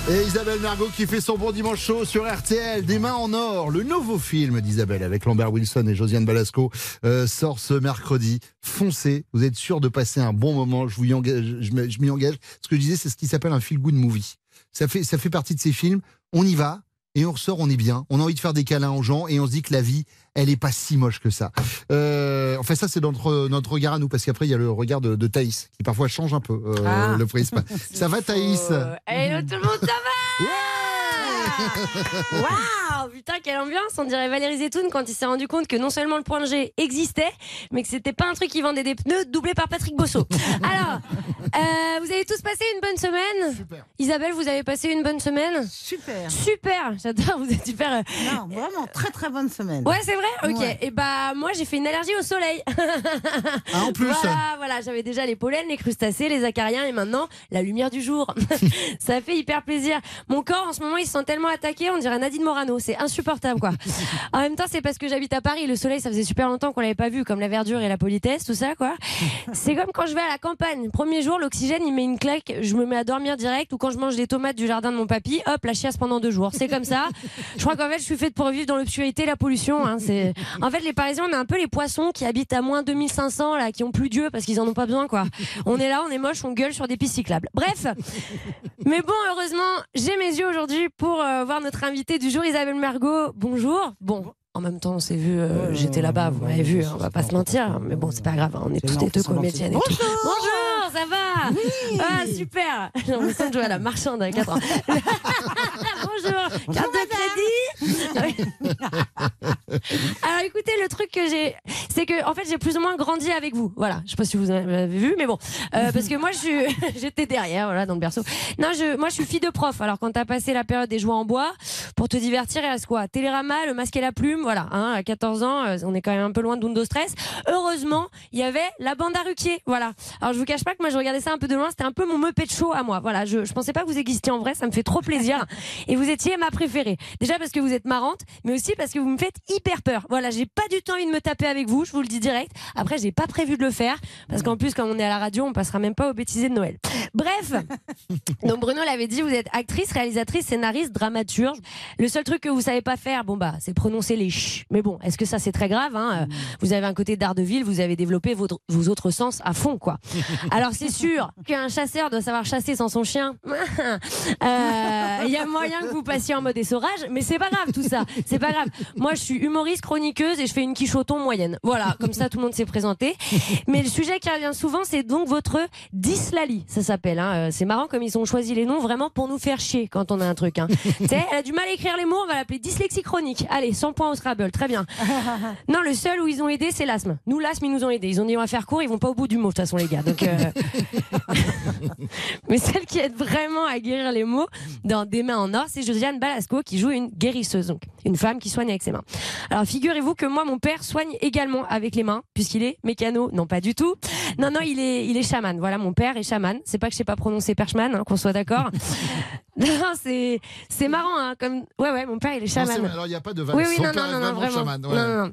Et Isabelle Mergot qui fait son bon dimanche chaud sur RTL, Des mains en or, le nouveau film d'Isabelle avec Lambert Wilson et Josiane Balasco euh, sort ce mercredi. Foncez, vous êtes sûr de passer un bon moment. Je vous y engage, je m'y engage. Ce que je disais, c'est ce qui s'appelle un feel good movie. Ça fait, ça fait partie de ces films. On y va et on ressort, on est bien. On a envie de faire des câlins aux gens et on se dit que la vie, elle est pas si moche que ça. Euh, enfin, ça, c'est notre, notre regard à nous parce qu'après, il y a le regard de, de Thaïs qui parfois change un peu euh, Ah. le prisme. <laughs> ça va, Thaïs Hello tout le monde, ça va <laughs> Waouh Putain, quelle ambiance On dirait Valérie Zetoun quand il s'est rendu compte que non seulement le point G existait, mais que c'était pas un truc qui vendait des pneus doublé par Patrick Bosso. <laughs> Alors, euh, vous avez tous passé une bonne semaine Isabelle, vous avez passé une bonne semaine Super. Super J'adore, vous êtes super. euh, Non, vraiment, très très bonne semaine. Ouais, c'est vrai Ok. Ouais. Et bah, moi, j'ai fait une allergie au soleil. <laughs> Ah, en plus Voilà, voilà. J'avais déjà les pollens, les crustacés, les acariens et maintenant la lumière du jour. Ça fait hyper plaisir. Mon corps, en ce moment, il se sent tellement attaquée, on dirait Nadine Morano. C'est insupportable, quoi. <laughs> En même temps, c'est parce que j'habite à Paris. Le soleil, ça faisait super longtemps qu'on l'avait pas vu, comme la verdure et la politesse, tout ça, quoi. <laughs> C'est comme quand je vais à la campagne. Premier jour, l'oxygène, il met une claque, je me mets à dormir direct, ou quand je mange des tomates du jardin de mon papy, hop, la chiasse pendant deux jours. C'est comme ça. <laughs> Je crois qu'en fait, je suis faite pour vivre dans l'obscurité, la pollution. Hein. C'est, en fait, les Parisiens, on est un peu les poissons qui habitent à moins 2500, là, qui ont plus Dieu parce qu'ils en ont pas besoin, quoi. On est là, on est moche, on gueule sur des pistes cyclables. Bref. Mais bon, heureusement, j'ai mes yeux aujourd'hui pour euh, voir notre invitée du jour, Isabelle Mergot. Bonjour. Bon. En même temps, on s'est vu, euh, j'étais là-bas, vous m'avez vu, hein, on va pas se mentir, mais bon, c'est pas grave, hein, on est toutes et deux comédiennes tout. Bonjour, ça va Ah, super J'ai l'impression de jouer à la marchande à 4 ans. <laughs> Bonjour, carte de crédit <laughs> Alors écoutez, le truc que j'ai, c'est que en fait j'ai plus ou moins grandi avec vous. Voilà, je sais pas si vous avez vu, mais bon, Euh, <laughs> parce que moi <laughs> j'étais derrière, voilà, dans le berceau. Non, je, moi je suis fille de prof. Alors quand t'as passé la période des jouets en bois, pour te divertir, il reste quoi Télérama, le masque et la plume, voilà. Hein, à 14 ans, euh, on est quand même un peu loin de Windows Stress. Heureusement, il y avait la bande à Ruquier, voilà. Alors je vous cache pas que moi je regardais ça un peu de loin, c'était un peu mon meupé de show à moi. Voilà, je, je pensais pas que vous existiez en vrai, ça me fait trop plaisir. Et vous étiez ma préférée. Déjà parce que vous êtes marrante, mais aussi parce que vous me faites hyper peur. Voilà, j'ai pas du tout envie de me taper avec vous, je vous le dis direct. Après, j'ai pas prévu de le faire parce qu'en plus, quand on est à la radio, on passera même pas au bêtisier de Noël. Bref, <laughs> donc Bruno l'avait dit, vous êtes actrice, réalisatrice, scénariste, dramaturge. Le seul truc que vous savez pas faire, bon bah, c'est prononcer les ch. Mais bon, est-ce que ça c'est très grave hein Euh, Vous avez un côté d'art de ville, vous avez développé vos, vos autres sens à fond, quoi. <laughs> Alors c'est sûr qu'un chasseur doit savoir chasser sans son chien. <laughs> Euh, Il y a moyen que vous passiez en mode essorage, mais c'est pas grave tout C'est pas grave. Moi, je suis humoriste, chroniqueuse et je fais une quichoton moyenne. Voilà, comme ça tout le monde s'est présenté. Mais le sujet qui revient souvent, c'est donc votre dyslali, ça s'appelle. Hein. Euh, C'est marrant comme ils ont choisi les noms vraiment pour nous faire chier quand on a un truc. Hein. elle a du mal à écrire les mots, on va l'appeler dyslexie chronique. Allez, 100 points au Scrabble, très bien. Non, le seul où ils ont aidé, c'est l'asthme. Nous, l'asthme, ils nous ont aidés. Ils ont dit on va faire court, ils vont pas au bout du mot de toute façon, les gars. Donc, euh, <laughs> mais celle qui aide vraiment à guérir les mots dans Des mains en or, c'est Josiane Balasco qui joue une guérisseuse, donc une femme qui soigne avec ses mains. Alors figurez-vous que moi, mon père soigne également avec les mains, puisqu'il est mécano. Non, pas du tout. Non, non, il est, il est chaman. Voilà, mon père est chaman. C'est pas que je sais pas prononcer perchman, hein, qu'on soit d'accord. <laughs> <laughs> non, c'est, c'est marrant, hein, comme, ouais, ouais, mon père, il est Non, chaman. alors il n'y a pas de vanne. Oui, oui, non, non, non, non, vraiment vraiment. chaman, ouais. Non, non, non.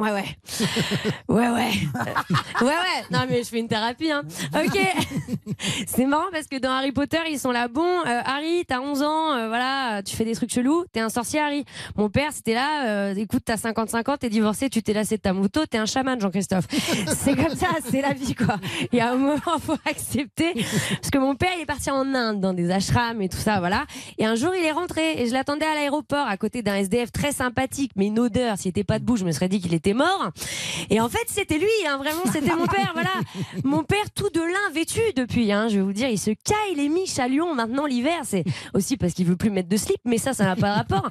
Ouais, ouais. <laughs> Ouais, ouais. <laughs> Ouais, ouais. Non, mais je fais une thérapie, hein. Ok. <laughs> C'est marrant parce que dans Harry Potter, ils sont là. Bon, euh, Harry, t'as 11 ans, euh, voilà, tu fais des trucs chelous, t'es un sorcier, Harry. Mon père, c'était là, euh, écoute, t'as 55 ans, t'es divorcé, tu t'es lassé de ta moto, t'es un chaman, Jean-Christophe. C'est comme ça, c'est la vie, quoi. Il y a un moment, faut accepter. Parce que mon père, il est parti en Inde, dans des ashrams et tout ça, voilà. Et un jour, il est rentré et je l'attendais à l'aéroport à côté d'un SDF très sympathique, mais une odeur. S'il était pas debout, je me serais dit qu'il était mort. Et en fait, c'était lui, hein, vraiment, c'était mon père, voilà. Mon père, tout de lin vêtu depuis, hein, je vais vous dire, il se caille les miches à Lyon maintenant l'hiver. C'est aussi parce qu'il veut plus mettre de slip, mais ça, ça n'a pas de rapport.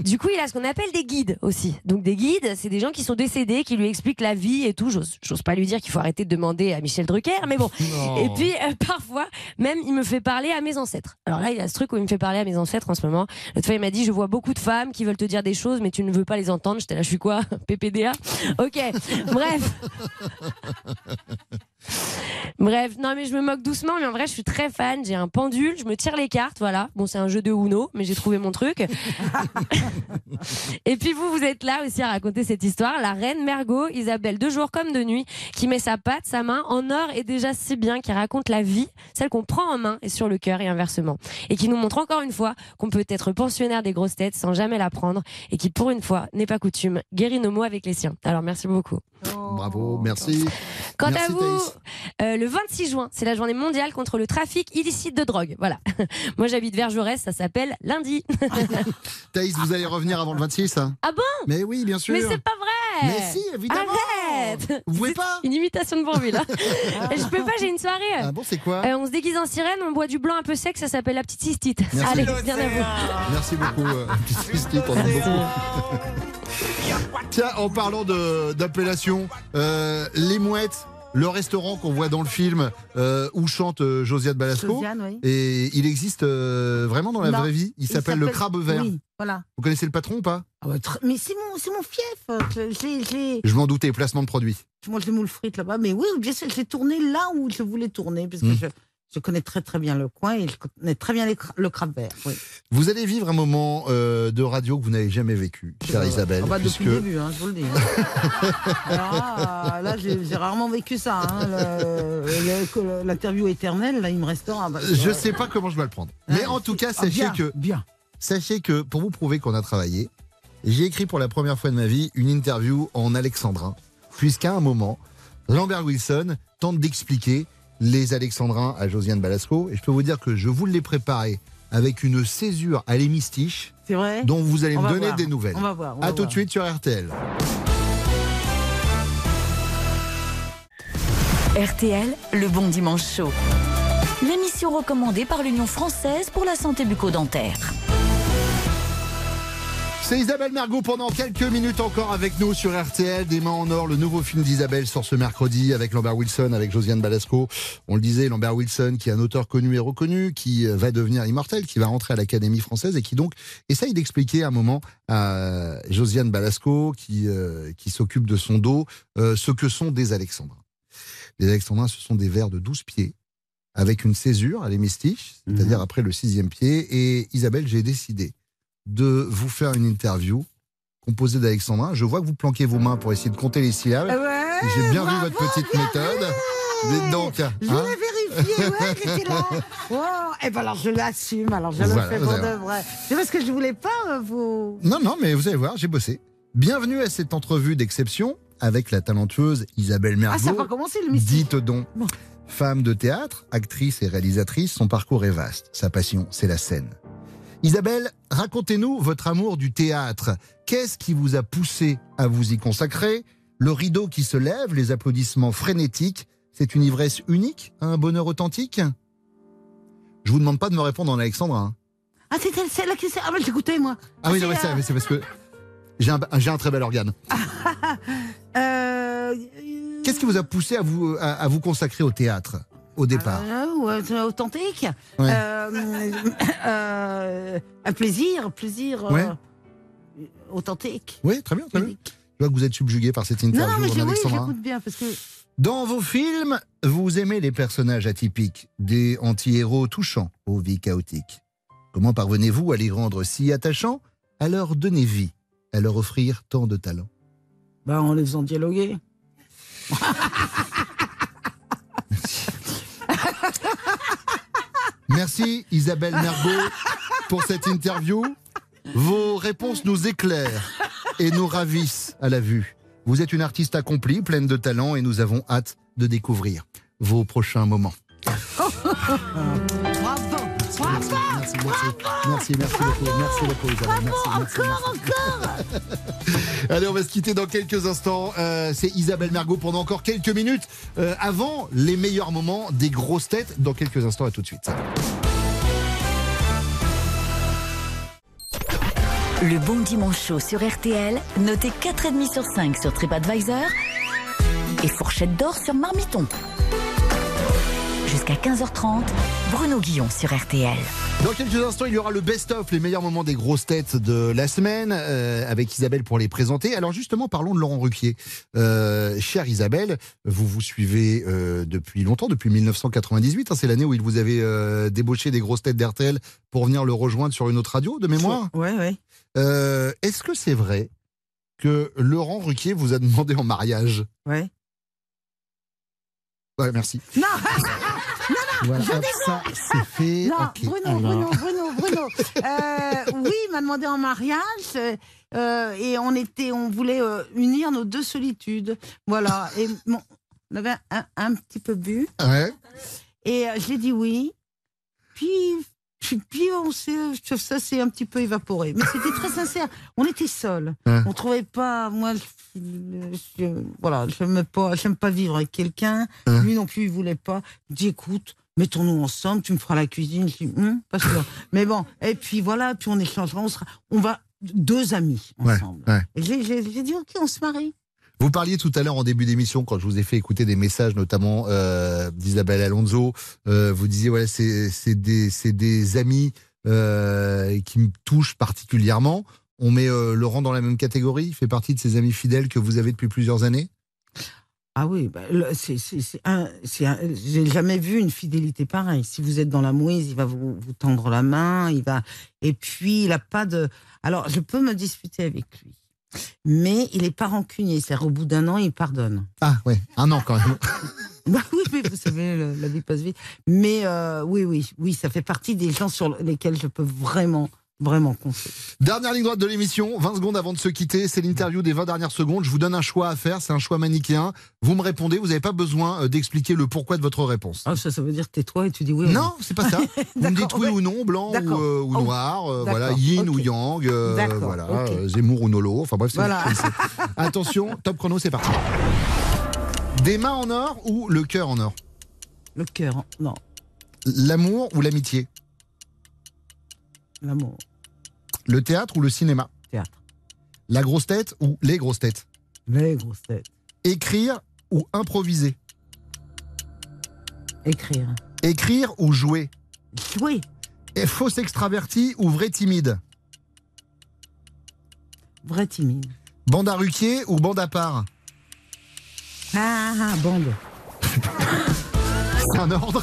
Du coup, il a ce qu'on appelle des guides aussi. Donc, des guides, c'est des gens qui sont décédés, qui lui expliquent la vie et tout. J'ose pas lui dire qu'il faut arrêter de demander à Michel Drucker, mais bon. Non. Et puis, euh, parfois, même, il me fait parler à mes ancêtres. Alors là, il a ce truc où il me fait parler à mes ancêtres en ce moment. L'autre fois, il m'a dit, je vois beaucoup de femmes qui veulent te dire des choses, mais tu ne veux pas les entendre. J'étais là, je suis quoi? PPDA Ok, bref. Bref, non mais je me moque doucement, mais en vrai je suis très fan. J'ai un pendule, je me tire les cartes, voilà. Bon, c'est un jeu de Uno, mais j'ai trouvé mon truc. Et puis vous, vous êtes là aussi à raconter cette histoire. La reine Mergot, Isabelle, de jour comme de nuit, qui met sa patte, sa main en or et déjà si bien, qui raconte la vie, celle qu'on prend en main et sur le cœur et inversement. Et qui nous montre encore une fois qu'on peut être pensionnaire des grosses têtes sans jamais la prendre et qui, pour une fois, n'est pas coutume, guérit nos mots avec les Alors merci beaucoup. Bravo, merci. Quant Merci, à vous, euh, le 26 juin, c'est la journée mondiale contre le trafic illicite de drogue. Voilà. <laughs> Moi, j'habite vers Jaurès, ça s'appelle lundi. <laughs> Thaïs, vous allez revenir avant le 26 hein ah bon? Mais oui, bien sûr. Mais c'est pas vrai Mais si, évidemment. Arrête Vous pouvez pas Une imitation de Bourville. hein. <laughs> Je peux pas, j'ai une soirée. Ah bon, c'est quoi? Euh, On se déguise en sirène, on boit du blanc un peu sec, ça s'appelle la petite cystite. Merci. Allez, bien à vous. Merci beaucoup, euh, Christine, on aime beaucoup. Tiens, en parlant d'appellation, euh, les mouettes. Le restaurant qu'on voit dans le film euh, où chante euh, Josiane Balasco, Josiane, oui. et il existe euh, vraiment dans la Non, vraie vie. Il, s'appelle le crabe vert. Oui, voilà. Vous connaissez le patron ou pas? Ah ouais, tr- mais c'est mon, c'est mon fief. Je, je l'ai- je l'ai- Je m'en doutais, placement de produit. je mange des moules frites là-bas. Mais oui, bien sûr, j'ai tourné là où je voulais tourner. Parce que Mm. je, je connais très très bien le coin et je connais très bien cra- le crabe vert. Oui. Vous allez vivre un moment euh, de radio que vous n'avez jamais vécu, chère Isabelle. Ah bah, puisque- Depuis le début, hein, je vous le dis. hein. Alors, là, j'ai rarement vécu ça. hein. L'interview éternelle, là, il me restera. bah, Je ouais. sais pas comment je dois le prendre. Mais en tout cas, Ah, sachez bien, que bien. sachez que pour vous prouver qu'on a travaillé, j'ai écrit pour la première fois de ma vie une interview en alexandrin, puisqu'à un moment, Lambert Wilson tente d'expliquer les alexandrins à Josiane Balasco, et je peux vous dire que je vous l'ai préparé avec une césure à l'hémistiche, C'est vrai dont vous allez On me donner voir. des nouvelles. On va voir. on À va tout de suite sur RTL. RTL, le bon dimanche chaud. L'émission recommandée par l'Union française pour la santé bucco-dentaire. C'est Isabelle Mergot pendant quelques minutes encore avec nous sur RTL. Des mains en or, le nouveau film d'Isabelle sort ce mercredi avec Lambert Wilson, avec Josiane Balasco. On le disait, Lambert Wilson, qui est un auteur connu et reconnu, qui euh, va devenir immortel, qui va rentrer à l'Académie française et qui donc essaye d'expliquer un moment à Josiane Balasco, qui, euh, qui s'occupe de son dos, euh, ce que sont des alexandrins. Les alexandrins, ce sont des vers de 12 pieds avec une césure à l'hémistiche, c'est-à-dire après le sixième pied. Et Isabelle, j'ai décidé de vous faire une interview composée d'Alexandrin. Je vois que vous planquez vos mains pour essayer de compter les syllabes. Ouais, J'ai bien vu votre petite bien méthode. Dites donc. Je hein l'ai vérifié, ouais, là. <laughs> Oh, et ben alors je l'assume, alors je Voilà, le fais pour de vrai. C'est parce que je voulais pas euh, vous. Non, non, mais vous allez voir, j'ai bossé. Bienvenue à cette entrevue d'exception avec la talentueuse Isabelle Ah, ça Mergo. va commencer le mystère. Dites donc. Femme de théâtre, actrice et réalisatrice, son parcours est vaste. Sa passion, c'est la scène. Isabelle, racontez-nous votre amour du théâtre. Qu'est-ce qui vous a poussé à vous y consacrer? Le rideau qui se lève, les applaudissements frénétiques, c'est une ivresse unique, un bonheur authentique? Je vous demande pas de me répondre en alexandrin. Ah, c'était celle-là qui s'est. Ah, ben j'écoutais, moi. Ah oui, c'est, non, mais c'est euh, c'est parce que j'ai un, un très bel organe. <laughs> Euh, Qu'est-ce qui vous a poussé à vous, à, à vous consacrer au théâtre? Au départ euh, ouais, c'est authentique. Ouais. Euh, euh, un plaisir, plaisir euh, Ouais. authentique. Oui, très bien, très bien. Je vois que vous êtes subjugué par cette interview Non, non, mais oui, j'écoute bien parce que. Dans vos films, vous aimez les personnages atypiques, des anti-héros touchants aux vies chaotiques. Comment parvenez-vous à les rendre si attachants, à leur donner vie, à leur offrir tant de talent? Bah, en les faisant dialoguer. <laughs> Merci Isabelle Mergot pour cette interview. Vos réponses nous éclairent et nous ravissent à la vue. Vous êtes une artiste accomplie, pleine de talent et nous avons hâte de découvrir vos prochains moments. <laughs> Merci, merci, merci beaucoup, merci beaucoup Isabelle. Merci, merci, Encore, encore <laughs> Allez, on va se quitter dans quelques instants. Euh, c'est Isabelle Mergot pendant encore quelques minutes euh, avant les meilleurs moments des grosses têtes. Dans quelques instants, à tout de suite. Le bon dimanche chaud sur RTL, noté 4,5 sur 5 sur TripAdvisor et fourchette d'or sur Marmiton. Jusqu'à 15h30, Bruno Guillon sur RTL. Dans quelques instants, il y aura le best-of, les meilleurs moments des grosses têtes de la semaine, euh, avec Isabelle pour les présenter. Alors justement, parlons de Laurent Ruquier. Euh, chère Isabelle, vous vous suivez euh, depuis longtemps, depuis 1998. hein, c'est l'année où il vous avait euh, débauché des grosses têtes d'RTL pour venir le rejoindre sur une autre radio, de mémoire? Ouais. Euh, Est-ce que c'est vrai que Laurent Ruquier vous a demandé en mariage? Ouais. Ouais, merci. <laughs> Non Voilà, je hop, déconne. ça, c'est fait. Non, Bruno, alors. Bruno, Bruno, Bruno. Euh, oui, il m'a demandé en mariage euh, et on était, on voulait euh, unir nos deux solitudes. Voilà. Et bon, on avait un, un petit peu bu. Ouais. Et j'ai dit oui. Puis, puis, on s'est, ça s'est un petit peu évaporé. Mais c'était très sincère. On était seuls. Ouais. On trouvait pas. Moi, je, je- voilà, j'aime pas, j'aime pas vivre avec quelqu'un. Ouais. Lui non plus, il voulait pas. Il dit écoute, mettons-nous ensemble. Tu me feras la cuisine. Je dis Hum, pas sûr. <laughs> Mais bon. Et puis voilà. Puis on échangera. On sera. On va deux amis ensemble. ouais. Et j'ai dit ok, on se marie. Vous parliez tout à l'heure en début d'émission, quand je vous ai fait écouter des messages, notamment euh, d'Isabelle Alonso. euh, vous disiez, voilà, c'est des, amis euh, qui me touchent particulièrement. On met Laurent dans la même catégorie? Il fait partie de ces amis fidèles que vous avez depuis plusieurs années? Ah oui, bah, c'est, j'ai jamais vu une fidélité pareille. Si vous êtes dans la mouise, il va vous, vous tendre la main, il va, et puis il a pas de. Alors, je peux me disputer avec lui, mais il est pas rancunier. C'est-à-dire, au bout d'un an, il pardonne. Ah ouais, un an quand même. <laughs> Bah oui, mais vous savez, le- la vie passe vite. Mais euh, oui, oui, oui, ça fait partie des gens sur lesquels je peux vraiment, vraiment compter. Dernière ligne droite de l'émission, 20 secondes avant de se quitter, c'est l'interview des 20 dernières secondes. Je vous donne un choix à faire, c'est un choix manichéen. Vous me répondez, vous n'avez pas besoin euh, d'expliquer le pourquoi de votre réponse. Ah, ça, ça veut dire tais-toi et tu dis oui. ou Non, c'est pas ça. <laughs> Vous me dites oui ouais. ou non, blanc ou, euh, ou Oh, noir, euh, voilà, yin ou yang, euh, voilà, Zemmour ou Nolo, enfin bref, c'est Voilà. <laughs> Attention, top chrono, c'est parti. Des mains en or ou le cœur en or? Le cœur, non, L'amour ou l'amitié? L'amour, Le théâtre ou le cinéma théâtre, La grosse tête ou les grosses têtes les grosses têtes, Écrire ou improviser écrire, Écrire ou jouer jouer, Et fausse extraverti ou vrai timide vrai timide. Bande à Ruquier ou bande à part Ah, ah, bande. <laughs> C'est un ordre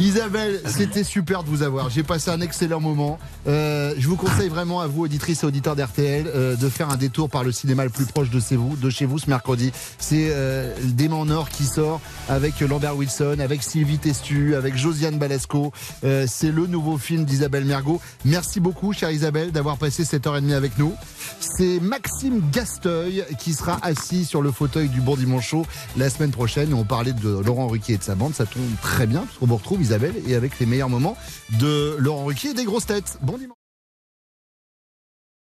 Isabelle, c'était super de vous avoir. J'ai passé un excellent moment. Euh, je vous conseille vraiment à vous, auditrices et auditeurs d'RTL, euh, de faire un détour par le cinéma le plus proche de chez vous, ce mercredi. C'est euh, Démon en or qui sort avec Lambert Wilson, avec Sylvie Testu, avec Josiane Balasco. Euh, C'est le nouveau film d'Isabelle Mergot. Merci beaucoup, chère Isabelle, d'avoir passé cette heure et demie avec nous. C'est Maxime Gasteuil qui sera assis sur le fauteuil du Bon Dimanche la semaine prochaine. On parlait de Laurent Ruquier et de sa bande. Ça tombe très bien, parce vous retrouve, Isabelle, et avec les meilleurs moments de Laurent Ruquier et des grosses têtes. Bon dimanche.